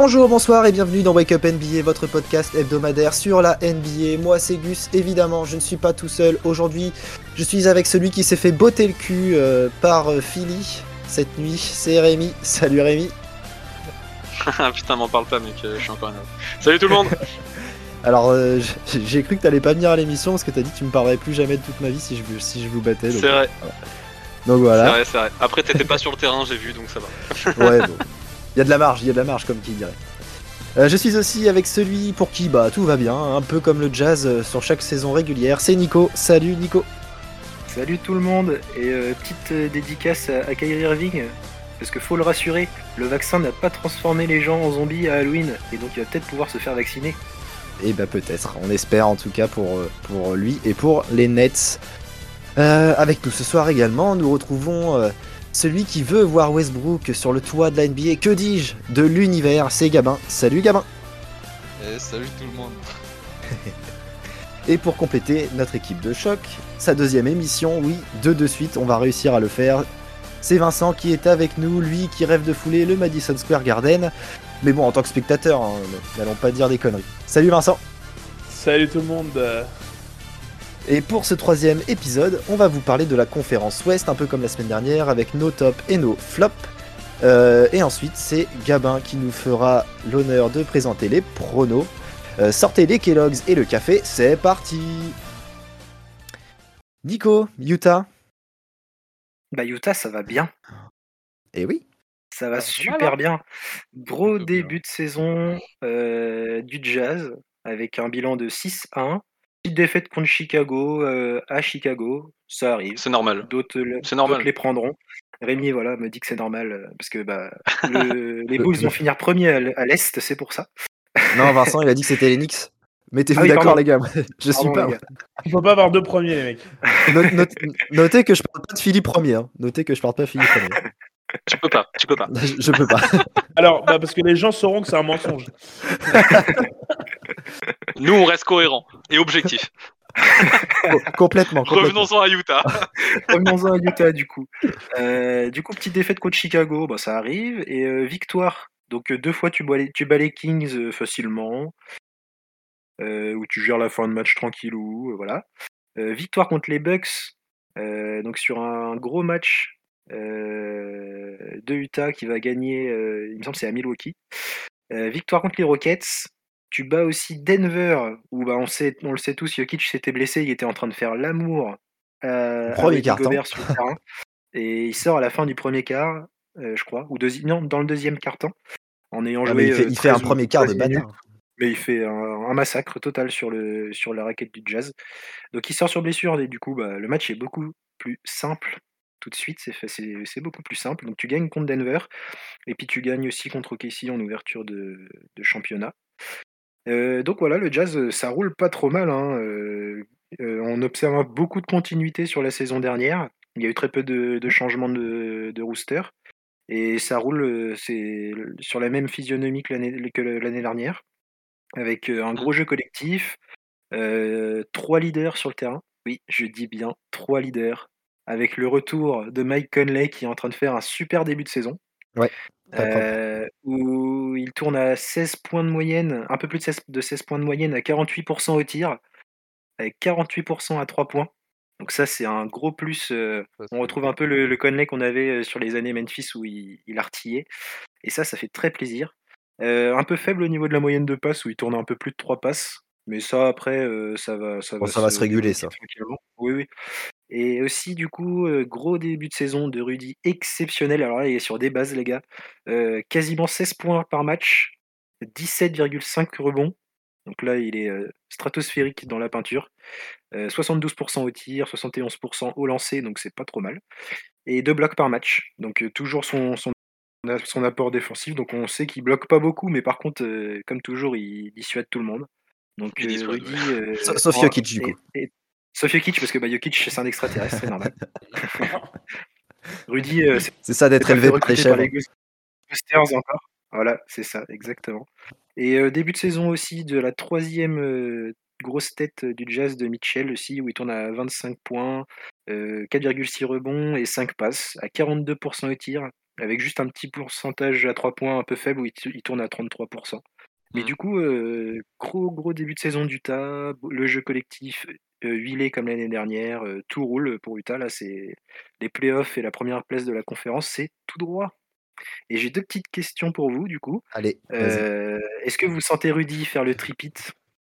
Bonjour, bonsoir et bienvenue dans Wake Up NBA, votre podcast hebdomadaire sur la NBA. Moi c'est Gus, évidemment, je ne suis pas tout seul. Aujourd'hui, je suis avec celui qui s'est fait botter le cul euh, par euh, Philly cette nuit, c'est Rémi. Salut Rémi. Putain, m'en parle pas mec, je suis encore énervé. Salut tout le monde Alors, euh, j'ai cru que t'allais pas venir à l'émission parce que t'as dit que tu me parlerais plus jamais de toute ma vie si je, vous- si je vous battais. C'est vrai, Donc c'est voilà. vrai, c'est vrai. Après t'étais pas sur le terrain, j'ai vu, donc ça va. Ouais, bon. Il y a de la marge, il y a de la marge comme qui dirait. Euh, je suis aussi avec celui pour qui bah tout va bien, un peu comme le jazz euh, sur chaque saison régulière. C'est Nico. Salut Nico. Salut tout le monde et euh, petite dédicace à, à Kyrie Irving parce que faut le rassurer, le vaccin n'a pas transformé les gens en zombies à Halloween et donc il va peut-être pouvoir se faire vacciner. Et bah peut-être, on espère en tout cas pour, pour lui et pour les Nets. Avec nous ce soir également, nous retrouvons celui qui veut voir Westbrook sur le toit de la NBA. Que dis-je De l'univers, c'est Gabin. Salut Gabin. Eh, salut tout le monde. Et pour compléter notre équipe de choc, sa deuxième émission, oui, deux de suite, on va réussir à le faire. C'est Vincent qui est avec nous, lui qui rêve de fouler le Madison Square Garden. Mais bon, en tant que spectateur, hein, n'allons pas dire des conneries. Salut Vincent Salut tout le monde. Et pour ce troisième épisode, on va vous parler de la conférence Ouest, un peu comme la semaine dernière, avec nos tops et nos flops. Euh, et ensuite, c'est Gabin qui nous fera l'honneur de présenter les pronos. Euh, sortez les Kellogg's et le café, c'est parti Nico, Utah Bah Utah ça va bien, Eh oui ça va Ah, super hein. bien. Gros début de saison euh, du Jazz avec un bilan de 6-1. Petite défaite contre Chicago euh, à Chicago, ça arrive. C'est normal. D'autres le- les prendront. Rémi voilà me dit que c'est normal euh, parce que bah, le- les Bulls vont finir premiers à l'Est, c'est pour ça. Non, Vincent, il a dit que c'était les Knicks. Mettez-vous Ah oui, d'accord, les gars. Je suis pas. Il faut pas avoir deux premiers, les mecs. Note- note- notez que je parle pas de Philippe premier. hein. Notez que je parle pas de Philippe premier. Tu peux pas, tu peux pas. je, je peux pas. Alors, bah, parce que les gens sauront que c'est un mensonge. Nous on reste cohérents et objectifs. Co- complètement. complètement. Revenons-en à Utah. Revenons-en à Utah du coup. Euh, du coup, petite défaite contre Chicago, bah, ça arrive. Et euh, victoire. Donc euh, deux fois tu bats les, tu bats les Kings euh, facilement. Euh, où tu gères la fin de match tranquillou, voilà. Euh, victoire contre les Bucks. euh, donc sur un gros match de Utah qui va gagner, euh, il me semble que c'est à Milwaukee. Euh, victoire contre les Rockets. Tu bats aussi Denver, où bah, on, sait, on le sait tous, Jokic s'était blessé, il était en train de faire l'amour euh, Premier quart-temps. Gobert sur le terrain. Et il sort à la fin du premier quart, euh, je crois, ou deuxi- non, dans le deuxième quart-temps, en ayant Ah, joué. il fait, euh, il fait un 13 ou premier quart de 13 minutes. bâtard. Mais il fait un, un massacre total sur, le, sur la raquette du Jazz. Donc il sort sur blessure et du coup bah, le match est beaucoup plus simple tout de suite. C'est beaucoup plus simple. Donc tu gagnes contre Denver et puis tu gagnes aussi contre OKC en ouverture de, de championnat. Euh, donc voilà, le Jazz, euh, ça roule pas trop mal. hein. Euh, on observe beaucoup de continuité sur la saison dernière. Il y a eu très peu de, de changements de, de rooster. Et ça roule c'est sur la même physionomie que l'année dernière avec un gros jeu collectif, euh, trois leaders sur le terrain. Oui, je dis bien trois leaders. Avec le retour de Mike Conley qui est en train de faire un super début de saison. Ouais. Euh, où il tourne à 16 points de moyenne, un peu plus de 16, de 16 points de moyenne à 48% au tir, avec 48% à 3 points. Donc ça c'est un gros plus. euh, on retrouve un peu le, le Conley qu'on avait euh, sur les années Memphis où il, il artillait. Et ça, ça fait très plaisir. Euh, un peu faible au niveau de la moyenne de passes où il tourne un peu plus de 3 passes. Mais ça, après, euh, ça va, ça Bon, va, ça va se réguler, ça. Oui, oui. Et aussi, du coup, euh, gros début de saison de Rudy exceptionnel. Alors là, il est sur des bases, les gars. Euh, quasiment 16 points par match, 17,5 rebonds. Donc là, il est euh, stratosphérique dans la peinture. Euh, 72% au tir, 71% au lancer, donc c'est pas trop mal. Et deux blocs par match. Donc euh, toujours son, son, son apport défensif. Donc on sait qu'il bloque pas beaucoup, mais par contre, euh, comme toujours, il dissuade tout le monde. Donc euh, Rudy. euh, Sa- sauf Jokic, parce que bah, Jokic, c'est un extraterrestre, c'est normal. Rudy, euh, c'est ça d'être élevé par les par Ghostbusters encore. Voilà, c'est ça, exactement. Et euh, début de saison aussi de la troisième euh, grosse tête du Jazz de Mitchell aussi, où il tourne à 25 points, euh, 4,6 rebonds et 5 passes, à 42% au tir, avec juste un petit pourcentage à 3 points un peu faible où il, tourne à 33%. Mais Mhm. du coup, gros gros début de saison d'Utah, le jeu collectif huilé comme l'année dernière, euh, tout roule pour Utah. Là, c'est les playoffs et la première place de la conférence, c'est tout droit. Et j'ai deux petites questions pour vous, du coup. Allez, Euh, Est-ce que vous sentez Rudy faire le tripit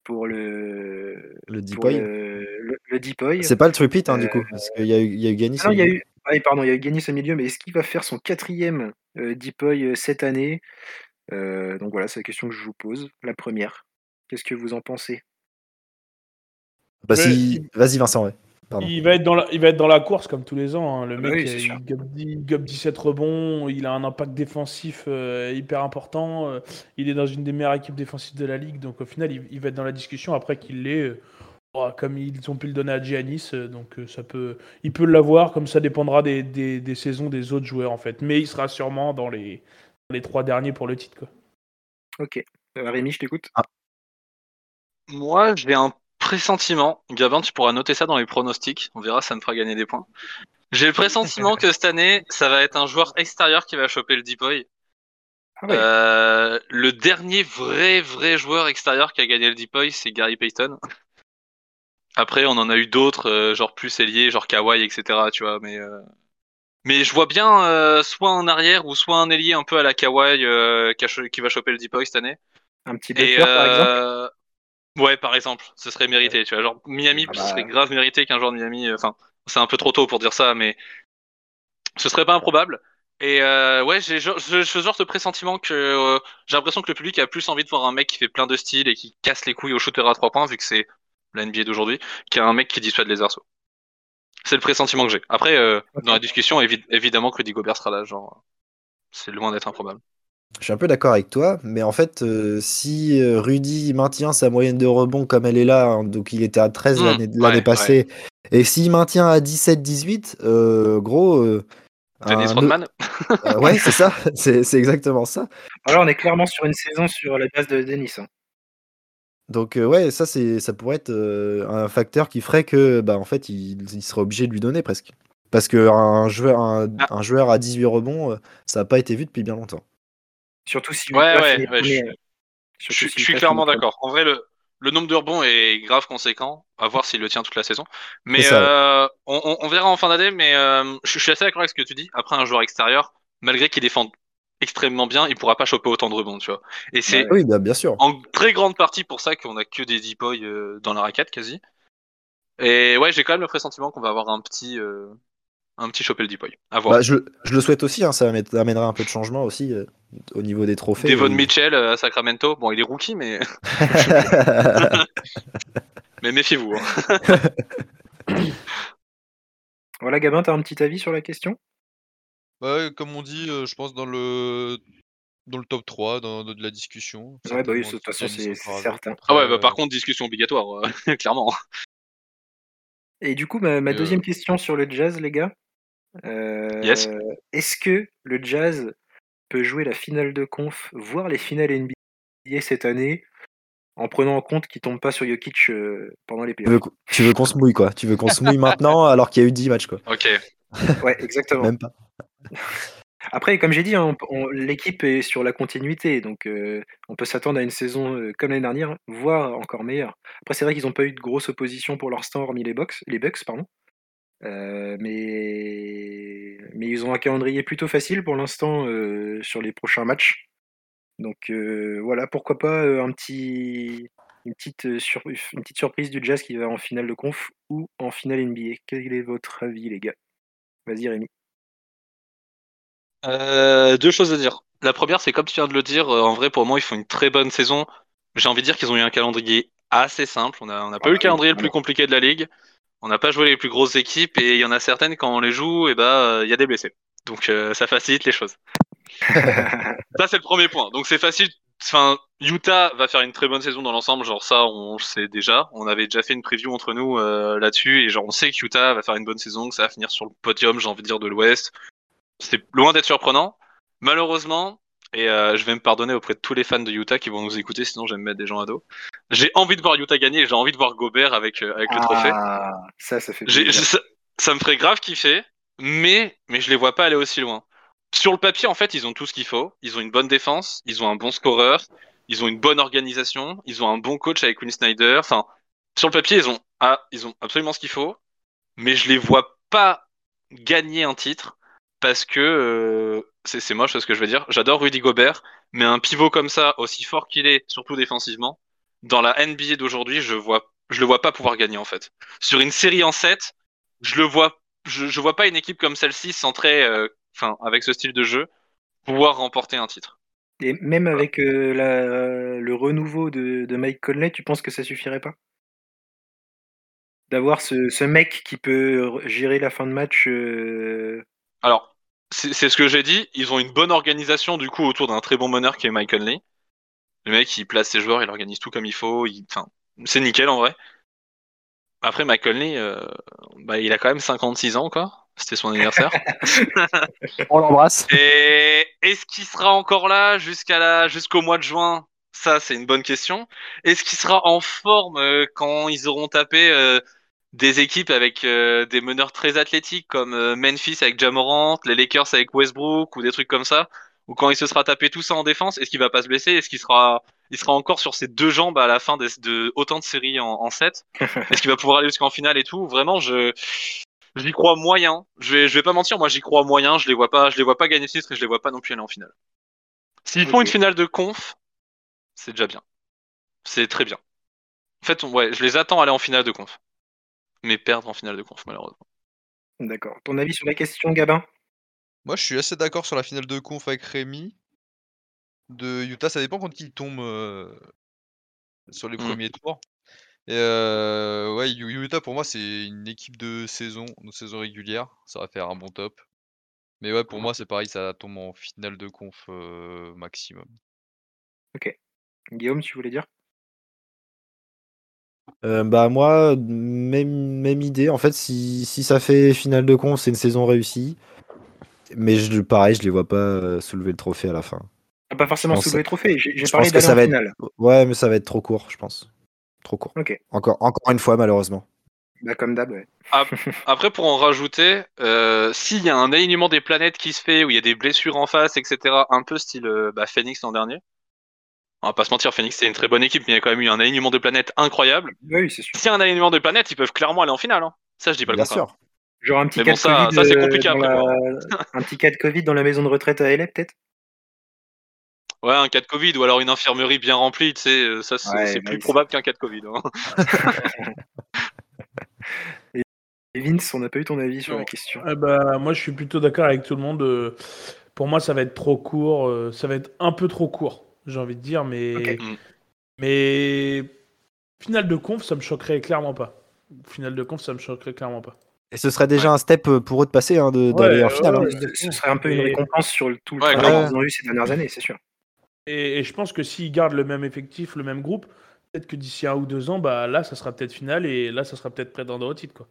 pour le le deep pour boy. le, le, le deep boy C'est pas le tripit, hein, du Euh, coup, parce qu'il y a eu, il y a eu Ganis. Ah non, il y a eu, ah, pardon, il y a eu Ganis au milieu, mais est-ce qu'il va faire son quatrième euh, deep boy euh, cette année? Euh, Donc voilà, c'est la question que je vous pose. La première. Qu'est-ce que vous en pensez? Bah, si... Vas-y, Vincent, ouais. Pardon. Il va, être dans la, il va être dans la course comme tous les ans. hein. Le Ah mec, oui, il, gobe, il gobe 17 rebonds, il a un impact défensif euh, hyper important. euh, il est dans une des meilleures équipes défensives de la ligue. Donc au final, il, il va être dans la discussion après qu'il l'est. euh, oh, comme ils ont pu le donner à Giannis, euh, donc euh, ça peut, il peut l'avoir. Comme ça dépendra des, des- des saisons des autres joueurs en fait. Mais il sera sûrement dans les, dans les trois derniers pour le titre. Quoi. Ok. Rémi, je t'écoute. Moi, j'ai un pressentiment. Gabin, tu pourras noter ça dans les pronostics. On verra, ça me fera gagner des points. J'ai le pressentiment que cette année, ça va être un joueur extérieur qui va choper le deep boy. Ah ouais. Euh, le dernier vrai, vrai joueur extérieur qui a gagné le deep boy, c'est Gary Payton. Après, on en a eu d'autres, euh, genre plus ailier, genre Kawhi, etc. Tu vois, mais euh, mais je vois bien euh, soit un arrière ou soit un ailier un peu à la Kawhi qui, va choper le deep boy cette année. Un petit Et Butler, par exemple. Ouais, par exemple, ce serait mérité. Tu vois, genre Miami, Ah ce bah. serait grave mérité qu'un joueur de Miami. euh, Enfin, c'est un peu trop tôt pour dire ça, mais ce serait pas improbable. Et euh, ouais, j'ai ce ce genre de pressentiment que euh, j'ai l'impression que le public a plus envie de voir un mec qui fait plein de styles et qui casse les couilles au shooter à trois points, vu que c'est la NBA d'aujourd'hui, qu'un mec qui dissuade les arceaux. C'est le pressentiment que j'ai. Après, euh, dans la discussion, évi- évidemment que Rudy Gobert sera là, genre, c'est loin d'être improbable. Je suis un peu d'accord avec toi, mais en fait, euh, si euh, Rudy maintient sa moyenne de rebond comme elle est là, hein, donc il était à 13 Mmh, l'année ouais, passée, et s'il maintient à 17-18, euh, gros. euh, Dennis un- Rodman euh, ouais, c'est ça, c'est exactement ça. Alors, on est clairement sur une saison sur la base de Dennis. hein. Donc euh, ouais, ça c'est ça pourrait être euh, un facteur qui ferait que bah en fait il, il serait obligé de lui donner presque. Parce que un joueur un, Ah. un joueur à 18 rebonds, euh, ça n'a pas été vu depuis bien longtemps. Surtout si Ouais, ouais, ouais, je- si je suis clairement d'accord. En vrai, le, le nombre de rebonds est grave conséquent. À voir s'il le tient toute la saison. Mais euh, on, on- on verra en fin d'année. Mais euh, je, je suis assez d'accord avec ce que tu dis. Après, un joueur extérieur, malgré qu'il défende extrêmement bien, il pourra pas choper autant de rebonds, tu vois. Et c'est Ouais. Oui, bah, bien sûr. en très grande partie pour ça qu'on a que des deep boys euh, dans la raquette quasi. Et ouais, j'ai quand même le pressentiment qu'on va avoir un petit, euh, un petit choper le deep boy. À voir. Bah, je, je le souhaite aussi, hein, ça amène- amènera un peu de changement aussi euh, au niveau des trophées. Devon Et- Mitchell euh, à Sacramento. Bon, il est rookie, mais, mais méfiez-vous. hein. Voilà, Gabin, t'as un petit avis sur la question? Bah ouais, comme on dit, euh, je pense dans le dans le top 3 dans, dans de la discussion. Ouais, bah oui, de toute façon, c'est certain. Ah ouais, bah, Euh, par contre, discussion obligatoire, euh, clairement. Et du coup, ma, euh, deuxième question sur le jazz, les gars. Euh, Yes. Est-ce que le jazz peut jouer la finale de conf, voire les finales NBA cette année, en prenant en compte qu'il tombe pas sur Jokic euh, pendant les playoffs? tu veux qu'on se mouille quoi Tu veux qu'on se mouille maintenant alors qu'il y a eu 10 matchs quoi Ok. Ouais, exactement. Même pas. Après, comme j'ai dit, hein, on- on- l'équipe est sur la continuité, donc euh, on peut s'attendre à une saison euh, comme l'année dernière, voire encore meilleure. Après, c'est vrai qu'ils n'ont pas eu de grosse opposition pour l'instant, hormis les Bucks, les Bucks pardon. Euh, mais... mais ils ont un calendrier plutôt facile pour l'instant euh, sur les prochains matchs. Donc euh, voilà, pourquoi pas un petit... une, petite, sur- une petite surprise du Jazz qui va en finale de conf ou en finale NBA. Quel est votre avis, les gars? Vas-y, Rémi. Deux choses à dire. La première, c'est comme tu viens de le dire, en vrai, pour moi, ils font une très bonne saison. J'ai envie de dire qu'ils ont eu un calendrier assez simple. On n'a on pas Ah eu le oui, calendrier le plus compliqué de la ligue. On n'a pas joué les plus grosses équipes et il y en a certaines, quand on les joue, et bah, il y a des blessés. Donc, euh, ça facilite les choses. Ça, c'est le premier point. Donc, c'est facile. Enfin, Utah va faire une très bonne saison dans l'ensemble. Genre, ça, on le sait déjà. On avait déjà fait une preview entre nous euh, là-dessus. Et genre, on sait que Utah va faire une bonne saison, que ça va finir sur le podium, j'ai envie de dire, de l'Ouest. C'est loin d'être surprenant. Malheureusement, et euh, je vais me pardonner auprès de tous les fans de Utah qui vont nous écouter, sinon je vais me mettre des gens à dos. J'ai envie de voir Utah gagner et j'ai envie de voir Gobert avec, euh, avec le trophée. Ah, ça, ça fait ça me ferait grave kiffer, mais, mais je les vois pas aller aussi loin. sur le papier, en fait, ils ont tout ce qu'il faut. Ils ont une bonne défense, ils ont un bon scoreur, ils ont une bonne organisation, ils ont un bon coach avec Quinn Snyder. Enfin, sur le papier, ils ont, ah, ils ont absolument ce qu'il faut, mais je les vois pas gagner un titre parce que euh, c'est moche ce que je veux dire. J'adore Rudy Gobert, mais un pivot comme ça, aussi fort qu'il est, surtout défensivement, dans la NBA d'aujourd'hui, je vois, je le vois pas pouvoir gagner en fait. Sur une série en 7, je le vois, je, je vois pas une équipe comme celle-ci centrée, euh, enfin avec ce style de jeu, pouvoir remporter un titre. Et même avec euh, la- le renouveau de, de Mike Conley, tu penses que ça suffirait pas? D'avoir ce, ce mec qui peut gérer la fin de match euh, Alors, c'est ce que j'ai dit. Ils ont une bonne organisation du coup autour d'un très bon meneur qui est Mike Conley. Le mec, il place ses joueurs, il organise tout comme il faut. il- Enfin, c'est nickel en vrai. Après, Mike Conley, euh, bah, il a quand même 56 ans, quoi. C'était son anniversaire. On l'embrasse. Et est-ce qu'il sera encore là jusqu'à la jusqu'au mois de juin? Ça, c'est une bonne question. Est-ce qu'il sera en forme euh, quand ils auront tapé euh, des équipes avec euh, des meneurs très athlétiques comme euh, Memphis avec Jamorant, les Lakers avec Westbrook ou des trucs comme ça Ou quand il se sera tapé tout ça en défense, est-ce qu'il va pas se blesser? Est-ce qu'il sera il sera encore sur ses deux jambes à la fin des- de autant de séries en, en 7 Est-ce qu'il va pouvoir aller jusqu'en finale et tout? Vraiment, je J'y crois moyen. Je vais, je vais pas mentir, moi j'y crois moyen. Je les vois pas, je les vois pas gagner le titre et je les vois pas non plus aller en finale. S'ils font une finale de conf, c'est déjà bien. C'est très bien. En fait, on- ouais, je les attends aller en finale de conf. Mais perdre en finale de conf, malheureusement. D'accord. Ton avis sur la question, Gabin? Moi, je suis assez d'accord sur la finale de conf avec Rémi. De Utah, ça dépend quand il tombe euh, sur les Mm. premiers tours. Et euh, ouais, Utah, pour moi, c'est une équipe de saison, de saison régulière. Ça va faire un bon top. Mais ouais, pour moi, c'est pareil, ça tombe en finale de conf euh, maximum. Guillaume, tu voulais dire? Euh, bah moi, même, même idée. En fait, si, si ça fait finale de conf, c'est une saison réussie. Mais je, pareil, je les vois pas euh, soulever le trophée à la fin. Ah, Pas forcément soulever le trophée. J'ai parlé pense que d'aller ça en va être- finale. Ouais, mais ça va être trop court, je pense. Trop court. Ok. Encore, encore une fois, malheureusement. Bah, comme d'hab, ouais. Après, pour en rajouter, euh, s'il y a un alignement des planètes qui se fait, où il y a des blessures en face, etc., un peu style bah, Phoenix l'an dernier. On va pas se mentir, Phoenix c'est une très bonne équipe, mais il y a quand même eu un alignement de planètes incroyable. Oui, c'est sûr. S'il y a un alignement de planètes, ils peuvent clairement aller en finale. Hein. Ça, je dis pas le Bien contraire. sûr. Genre un petit Mais cas bon, de ça- Covid. ça, c'est euh, compliqué dans après, la- Un petit cas de Covid dans la maison de retraite à LA, peut-être? Ouais, un cas de Covid ou alors une infirmerie bien remplie, tu sais, euh, ça c'est Ouais, c'est bah plus probable qu'un cas de Covid. hein. Et Vince, on n'a pas eu ton avis sur Non. la question. Eh ben, moi, je suis plutôt d'accord avec tout le monde. euh, Pour moi, ça va être trop court. Ça va être un peu trop court, j'ai envie de dire. Mais, Ok. Mm. mais finale de conf, ça me choquerait clairement pas. Finale de conf, ça me choquerait clairement pas. Et ce serait déjà un step euh, pour eux de passer, hein, de- Ouais, d'aller en finale. hein. ouais. Ce ce serait un peu une récompense sur le, tout le travail qu'ils ont eu ces dernières années, c'est sûr. Et, et je pense que s'ils gardent le même effectif, le même groupe, peut-être que d'ici un ou deux ans, bah là, ça sera peut-être finale et là, ça sera peut-être prétendant au titre. Quoi.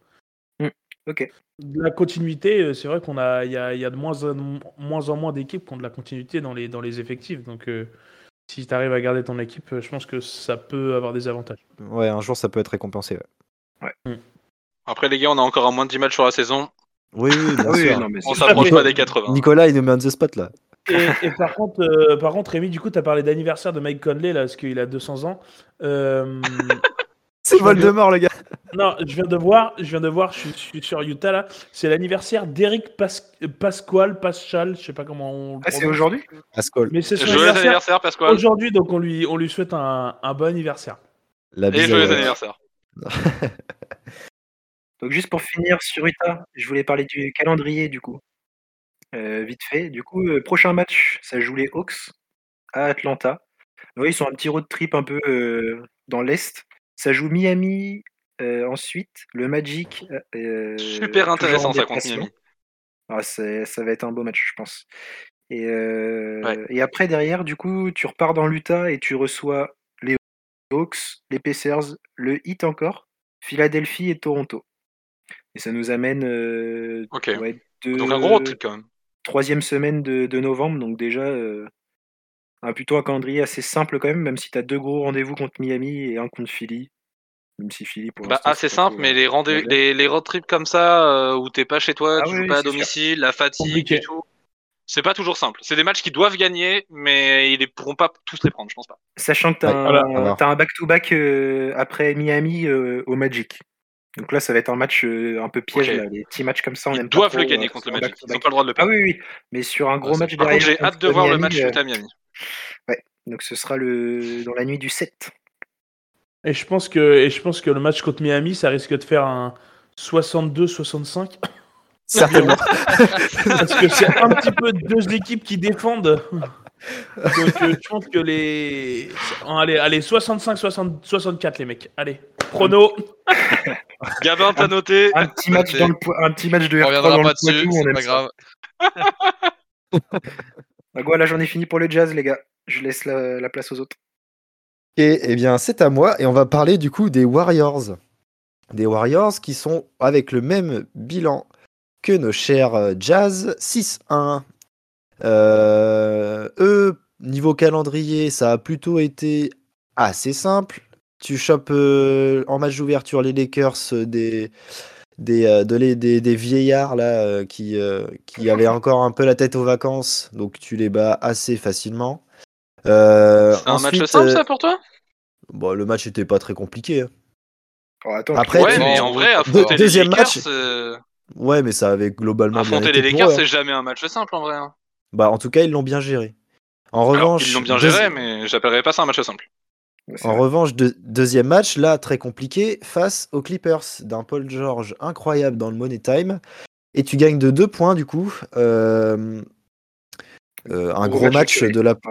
Ok. De La continuité, euh, c'est vrai qu'on a, il y a, il y a de moins en moins, en moins d'équipes qui ont de la continuité dans les, dans les effectifs. Donc, euh, si tu arrives à garder ton équipe, euh, je pense que ça peut avoir des avantages. Ouais, un jour, ça peut être récompensé. ouais. Après, les gars, on a encore un moins de 10 matchs sur la saison. Oui, oui, bien oui, sûr. non, mais On s'approche pas des 80. Nicolas, il nous met on the spot là. Et, et par contre, euh, par contre, Rémi, du coup, tu as parlé d'anniversaire de Mike Conley, là, parce qu'il a 200 ans. Euh, C'est Je vois Voldemort, le gars. non, je viens de voir, je viens de voir, je suis, je suis sur Utah là. C'est l'anniversaire d'Eric Pas- Pasquale, Paschal, je sais pas comment on. le Ah, c'est aujourd'hui? Pascal. Mais c'est son Joyeux anniversaire anniversaire, Pasquale. aujourd'hui, donc on lui, on lui souhaite un, un bon anniversaire. La Et joyeux anniversaire. Donc juste pour finir sur Utah, je voulais parler du calendrier du coup. Euh, vite fait. Du coup, euh, prochain match, ça joue les Hawks à Atlanta. Oui, ils sont un petit road trip un peu euh, dans l'Est. Ça joue Miami euh, ensuite, le Magic. euh, Super toujours en intéressant, ça, contre. Miami. Ah, ça va être un beau match, je pense. Et, euh, Ouais. et après, derrière, du coup, tu repars dans l'Utah et tu reçois les Hawks, les Pacers, le Heat encore, Philadelphie et Toronto. Et ça nous amène euh, Ok. ouais, deux- Donc un gros trip quand même. troisième semaine de, de novembre, donc déjà euh, un, plutôt un calendrier assez simple quand même, même si tu as deux gros rendez-vous contre Miami et un contre Philly. Même si Philly pour Bah, assez simple, mais euh, les, rendez les, les road trips comme ça, euh, où t'es pas chez toi, Ah tu oui, joues oui, pas à sûr. domicile, la fatigue Compliqué. et tout. C'est pas toujours simple. C'est des matchs qui doivent gagner, mais ils ne pourront pas tous les prendre, je pense pas. Sachant que tu as, Ouais, voilà, un, alors. t'as un back-to-back euh, après Miami euh, au Magic. Donc là, ça va être un match euh, un peu piège. Là. Les petits matchs comme ça, on Ils aime pas doivent trop, le gagner euh, contre le Magic. Ils n'ont pas le droit de le Ah perdre. oui, oui, mais sur un gros Ouais, match derrière. j'ai hâte de voir le match euh, Utah Miami. donc ce sera le dans la nuit du 7. Et je pense que, et je pense que le match contre Miami, ça risque de faire un 62-65. Certainement. Parce que c'est un petit peu deux équipes qui défendent. Donc euh, je pense que les. Allez, allez 65-64 les mecs. Allez, prono. Gabin, t'as noté. Un petit match dans le un petit match de On R3 reviendra dans le pas dessus, c'est pas ça. grave. Bah, voilà, j'en ai fini pour le jazz, les gars. Je laisse la, la place aux autres. Et eh bien, c'est à moi et on va parler du coup des Warriors. Des Warriors qui sont avec le même bilan que nos chers euh, Jazz 6-1. Euh, eux, niveau calendrier, ça a plutôt été assez simple. Tu chopes euh, en match d'ouverture les Lakers euh, des, des, euh, de les- des, des vieillards là, euh, qui, euh, qui avaient encore un peu la tête aux vacances, donc tu les bats assez facilement. Euh, C'est un match simple, euh, ça, pour toi? Bon, le match était pas très compliqué. hein. Oh, attends, Après, tu- Ouais, tu- mais en vrai, deux- affronter les deuxième Lakers, match, euh, Ouais, mais ça avait globalement affronter les Lakers, eux, hein. c'est jamais un match simple en vrai. hein. Bah, en tout cas, ils l'ont bien géré. En Alors, revanche, ils l'ont bien géré, mais j'appellerais pas ça un match simple. En revanche, deux- deuxième match, là, très compliqué, face aux Clippers, d'un Paul George incroyable dans le Money Time. Et tu gagnes de deux points, du coup. Euh, euh, un Gros gros match de match Curry. de la. Ah.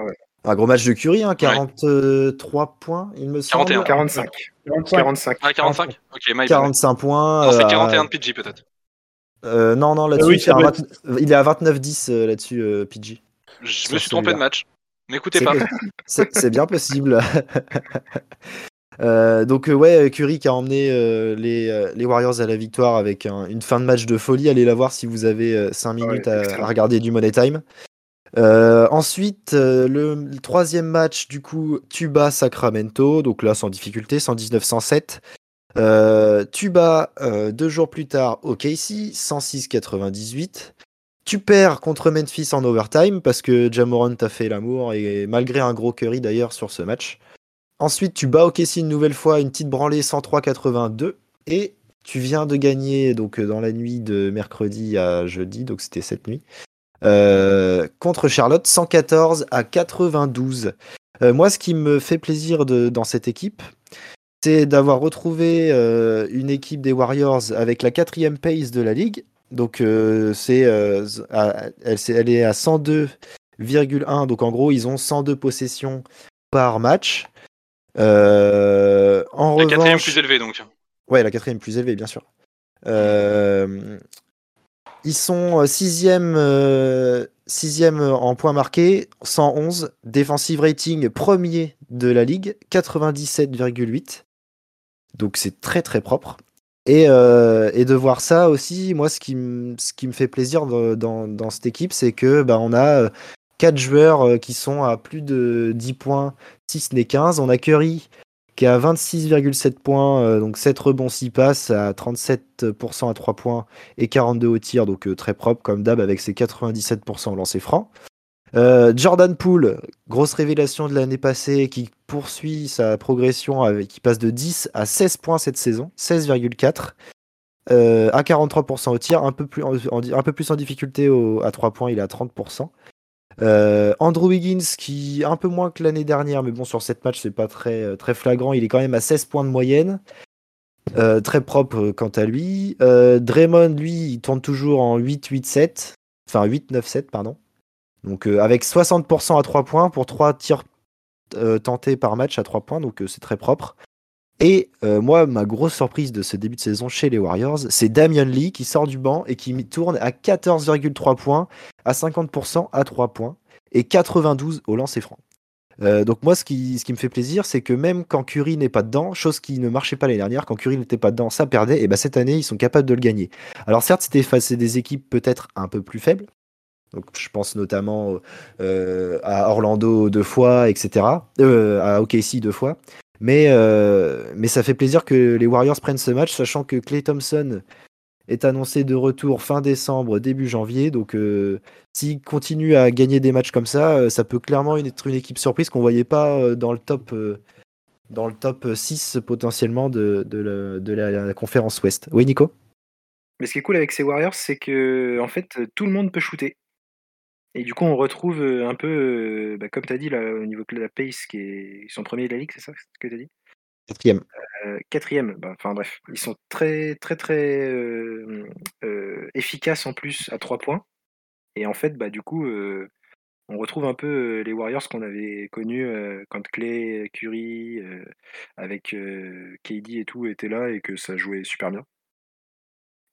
Un gros match de Curry, hein, 43 points, il me semble. 41. 45. 45. 45. Ah, 45 Ok, my bad. 45 points. Non, c'est euh, 41 de PG peut-être. euh, non, non, là-dessus, oui, c'est ça un doit 20 il est à 29-10 euh, là-dessus, euh, PG. Je me suis trompé de match. N'écoutez C'est pas. C'est bien possible. Euh, donc euh, ouais, Curry qui a emmené euh, les, les Warriors à la victoire avec un- une fin de match de folie. Allez la voir si vous avez 5 Ouais, minutes à, regarder du Money Time. Euh, ensuite, euh, le, le troisième match, du coup, Tuba Sacramento. Donc là, sans difficulté, 119-107. Euh, Tuba, euh, deux jours plus tard, OKC, 106-98. Tu perds contre Memphis en overtime parce que Jamoran t'a fait l'amour et malgré un gros curry d'ailleurs sur ce match. Ensuite, tu bats OKC une nouvelle fois, une petite branlée 103-82 et tu viens de gagner donc euh, dans la nuit de mercredi à jeudi, donc c'était cette nuit, euh, contre Charlotte 114 à 92. Euh, moi, ce qui me fait plaisir dans cette équipe, c'est d'avoir retrouvé une équipe des Warriors avec la quatrième pace de la ligue. Donc, euh, c'est, euh, elle, est à 102,1. Donc, en gros, ils ont 102 possessions par match. Euh, en La quatrième plus élevée donc. Ouais, la quatrième plus élevée, bien sûr. Ils sont sixième, sixième en points marqués, 111. Defensive rating premier de la ligue, 97,8. Donc c'est très très propre. Et, euh, et de voir ça aussi, moi, ce qui, me- fait plaisir dans, cette équipe, c'est que bah, on a euh, quatre joueurs euh, qui sont à plus de 10 points, si ce n'est 15. On a Curry qui est à 26,7 points, donc 7 rebonds, 6 passes, à 37% à 3 points et 42 au tir, donc très propre comme d'hab avec ses 97% au lancer franc. Euh, Jordan Poole, grosse révélation de l'année passée, qui poursuit sa progression, avec, qui passe de 10 à 16 points cette saison, 16,4. Euh, à 43% au tir, un peu plus en, difficulté à 3 points, il est à 30%. Euh, Andrew Wiggins qui un peu moins que l'année dernière, mais bon sur cette match c'est pas très, euh, très flagrant, il est quand même à 16 points de moyenne. Très propre quant à lui. Draymond lui il tourne toujours en 8-8-7, enfin 8-9-7 pardon. Donc euh, avec 60% à 3 points pour 3 tirs euh, tentés par match à 3 points, donc euh, c'est très propre. Et moi, ma grosse surprise de ce début de saison chez les Warriors, c'est Damian Lee qui sort du banc et qui tourne à 14,3 points, à 50% à 3 points et 92 au lancer franc. Donc moi, ce qui, ce qui me fait plaisir, c'est que même quand Curry n'est pas dedans, chose qui ne marchait pas l'année dernière, quand Curry n'était pas dedans, ça perdait, et ben cette année, ils sont capables de le gagner. Alors certes, c'était face à des équipes peut-être un peu plus faibles, donc je pense notamment euh, à Orlando deux fois, etc., euh, à OKC deux fois, mais, euh, mais ça fait plaisir que les Warriors prennent ce match, sachant que Clay Thompson est annoncé de retour fin décembre, début janvier. Donc, euh, s'il continue à gagner des matchs comme ça, euh, ça peut clairement être une équipe surprise qu'on voyait pas euh, dans le top, dans le top 6 potentiellement de, de la conférence Ouest. Oui, Nico? Mais ce qui est cool avec ces Warriors, c'est que en fait, tout le monde peut shooter. Et du coup, on retrouve un peu, bah, comme tu as dit, là, au niveau de la pace, qui est... ils sont premiers de la ligue, c'est ça ce que tu as dit? Quatrième. Euh, quatrième, bah, enfin bref, ils sont très très très euh, euh, efficaces en plus à trois points. Et en fait, bah, du coup, on retrouve un peu les Warriors qu'on avait connus quand Clay, Curry, avec KD et tout étaient là et que ça jouait super bien.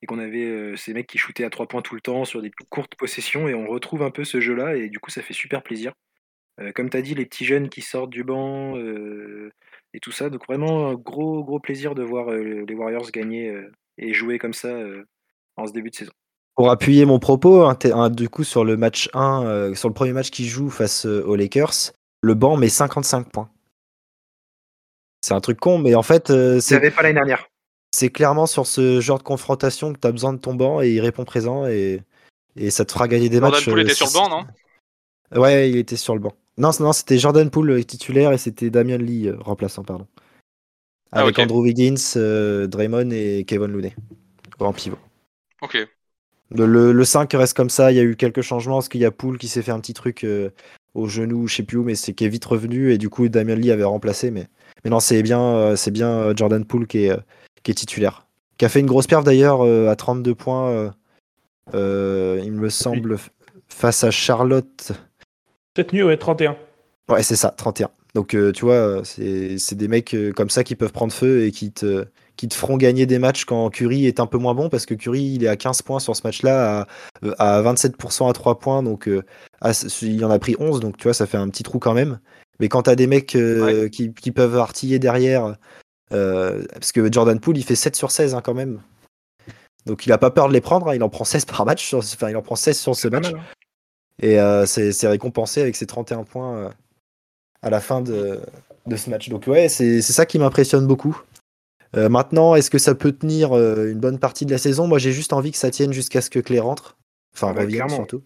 Et qu'on avait ces mecs qui shootaient à trois points tout le temps sur des courtes possessions et on retrouve un peu ce jeu-là et du coup ça fait super plaisir. comme tu as dit, les petits jeunes qui sortent du banc, et tout ça. Donc vraiment un gros gros plaisir de voir euh, les Warriors gagner euh, et jouer comme ça euh, en ce début de saison. Pour appuyer mon propos, hein, du coup sur le match 1, sur le premier match qu'ils jouent face aux Lakers, le banc met 55 points. C'est un truc con, mais en fait, c'est pas l'année dernière. C'est clairement sur ce genre de confrontation que tu as besoin de ton banc et il répond présent et, et ça te fera gagner des matchs. Jordan Poole était sur le banc, non Ouais, il était sur le banc. Non, non c'était Jordan Poole euh, titulaire et c'était Damian Lee euh, remplaçant, pardon. Ah, Avec Andrew Wiggins, euh, Draymond et Kevin Looney en pivot. Ok. Le, 5 reste comme ça. Il y a eu quelques changements parce qu'il y a Poole qui s'est fait un petit truc au genou, je sais plus où, mais c'est qui est vite revenu et du coup Damian Lee avait remplacé. Mais, mais non, c'est bien, c'est bien Jordan Poole qui est, qui est titulaire. Qui a fait une grosse perf d'ailleurs à 32 points, il me semble, face à Charlotte. Cette nuit, ouais, 31. Ouais, c'est ça, 31. Donc, euh, tu vois, c'est des mecs euh, comme ça qui peuvent prendre feu et qui te, qui te feront gagner des matchs quand Curry est un peu moins bon, parce que Curry, il est à 15 points sur ce match-là, à, 27% euh, à 3 points, donc il en a pris 11, donc tu vois, ça fait un petit trou quand même. Mais quand t'as des mecs qui, qui, peuvent artiller derrière, parce que Jordan Poole, il fait 7 sur 16 hein, quand même. Donc il a pas peur de les prendre, hein, il en prend 16 par match, enfin il en prend 16 sur ce match. Hein. Et euh, c'est récompensé avec ses 31 points euh, à la fin de, ce match. Donc ouais, c'est ça qui m'impressionne beaucoup. Euh, maintenant, est-ce que ça peut tenir une bonne partie de la saison? Moi, j'ai juste envie que ça tienne jusqu'à ce que Clé rentre. Enfin, revienne surtout.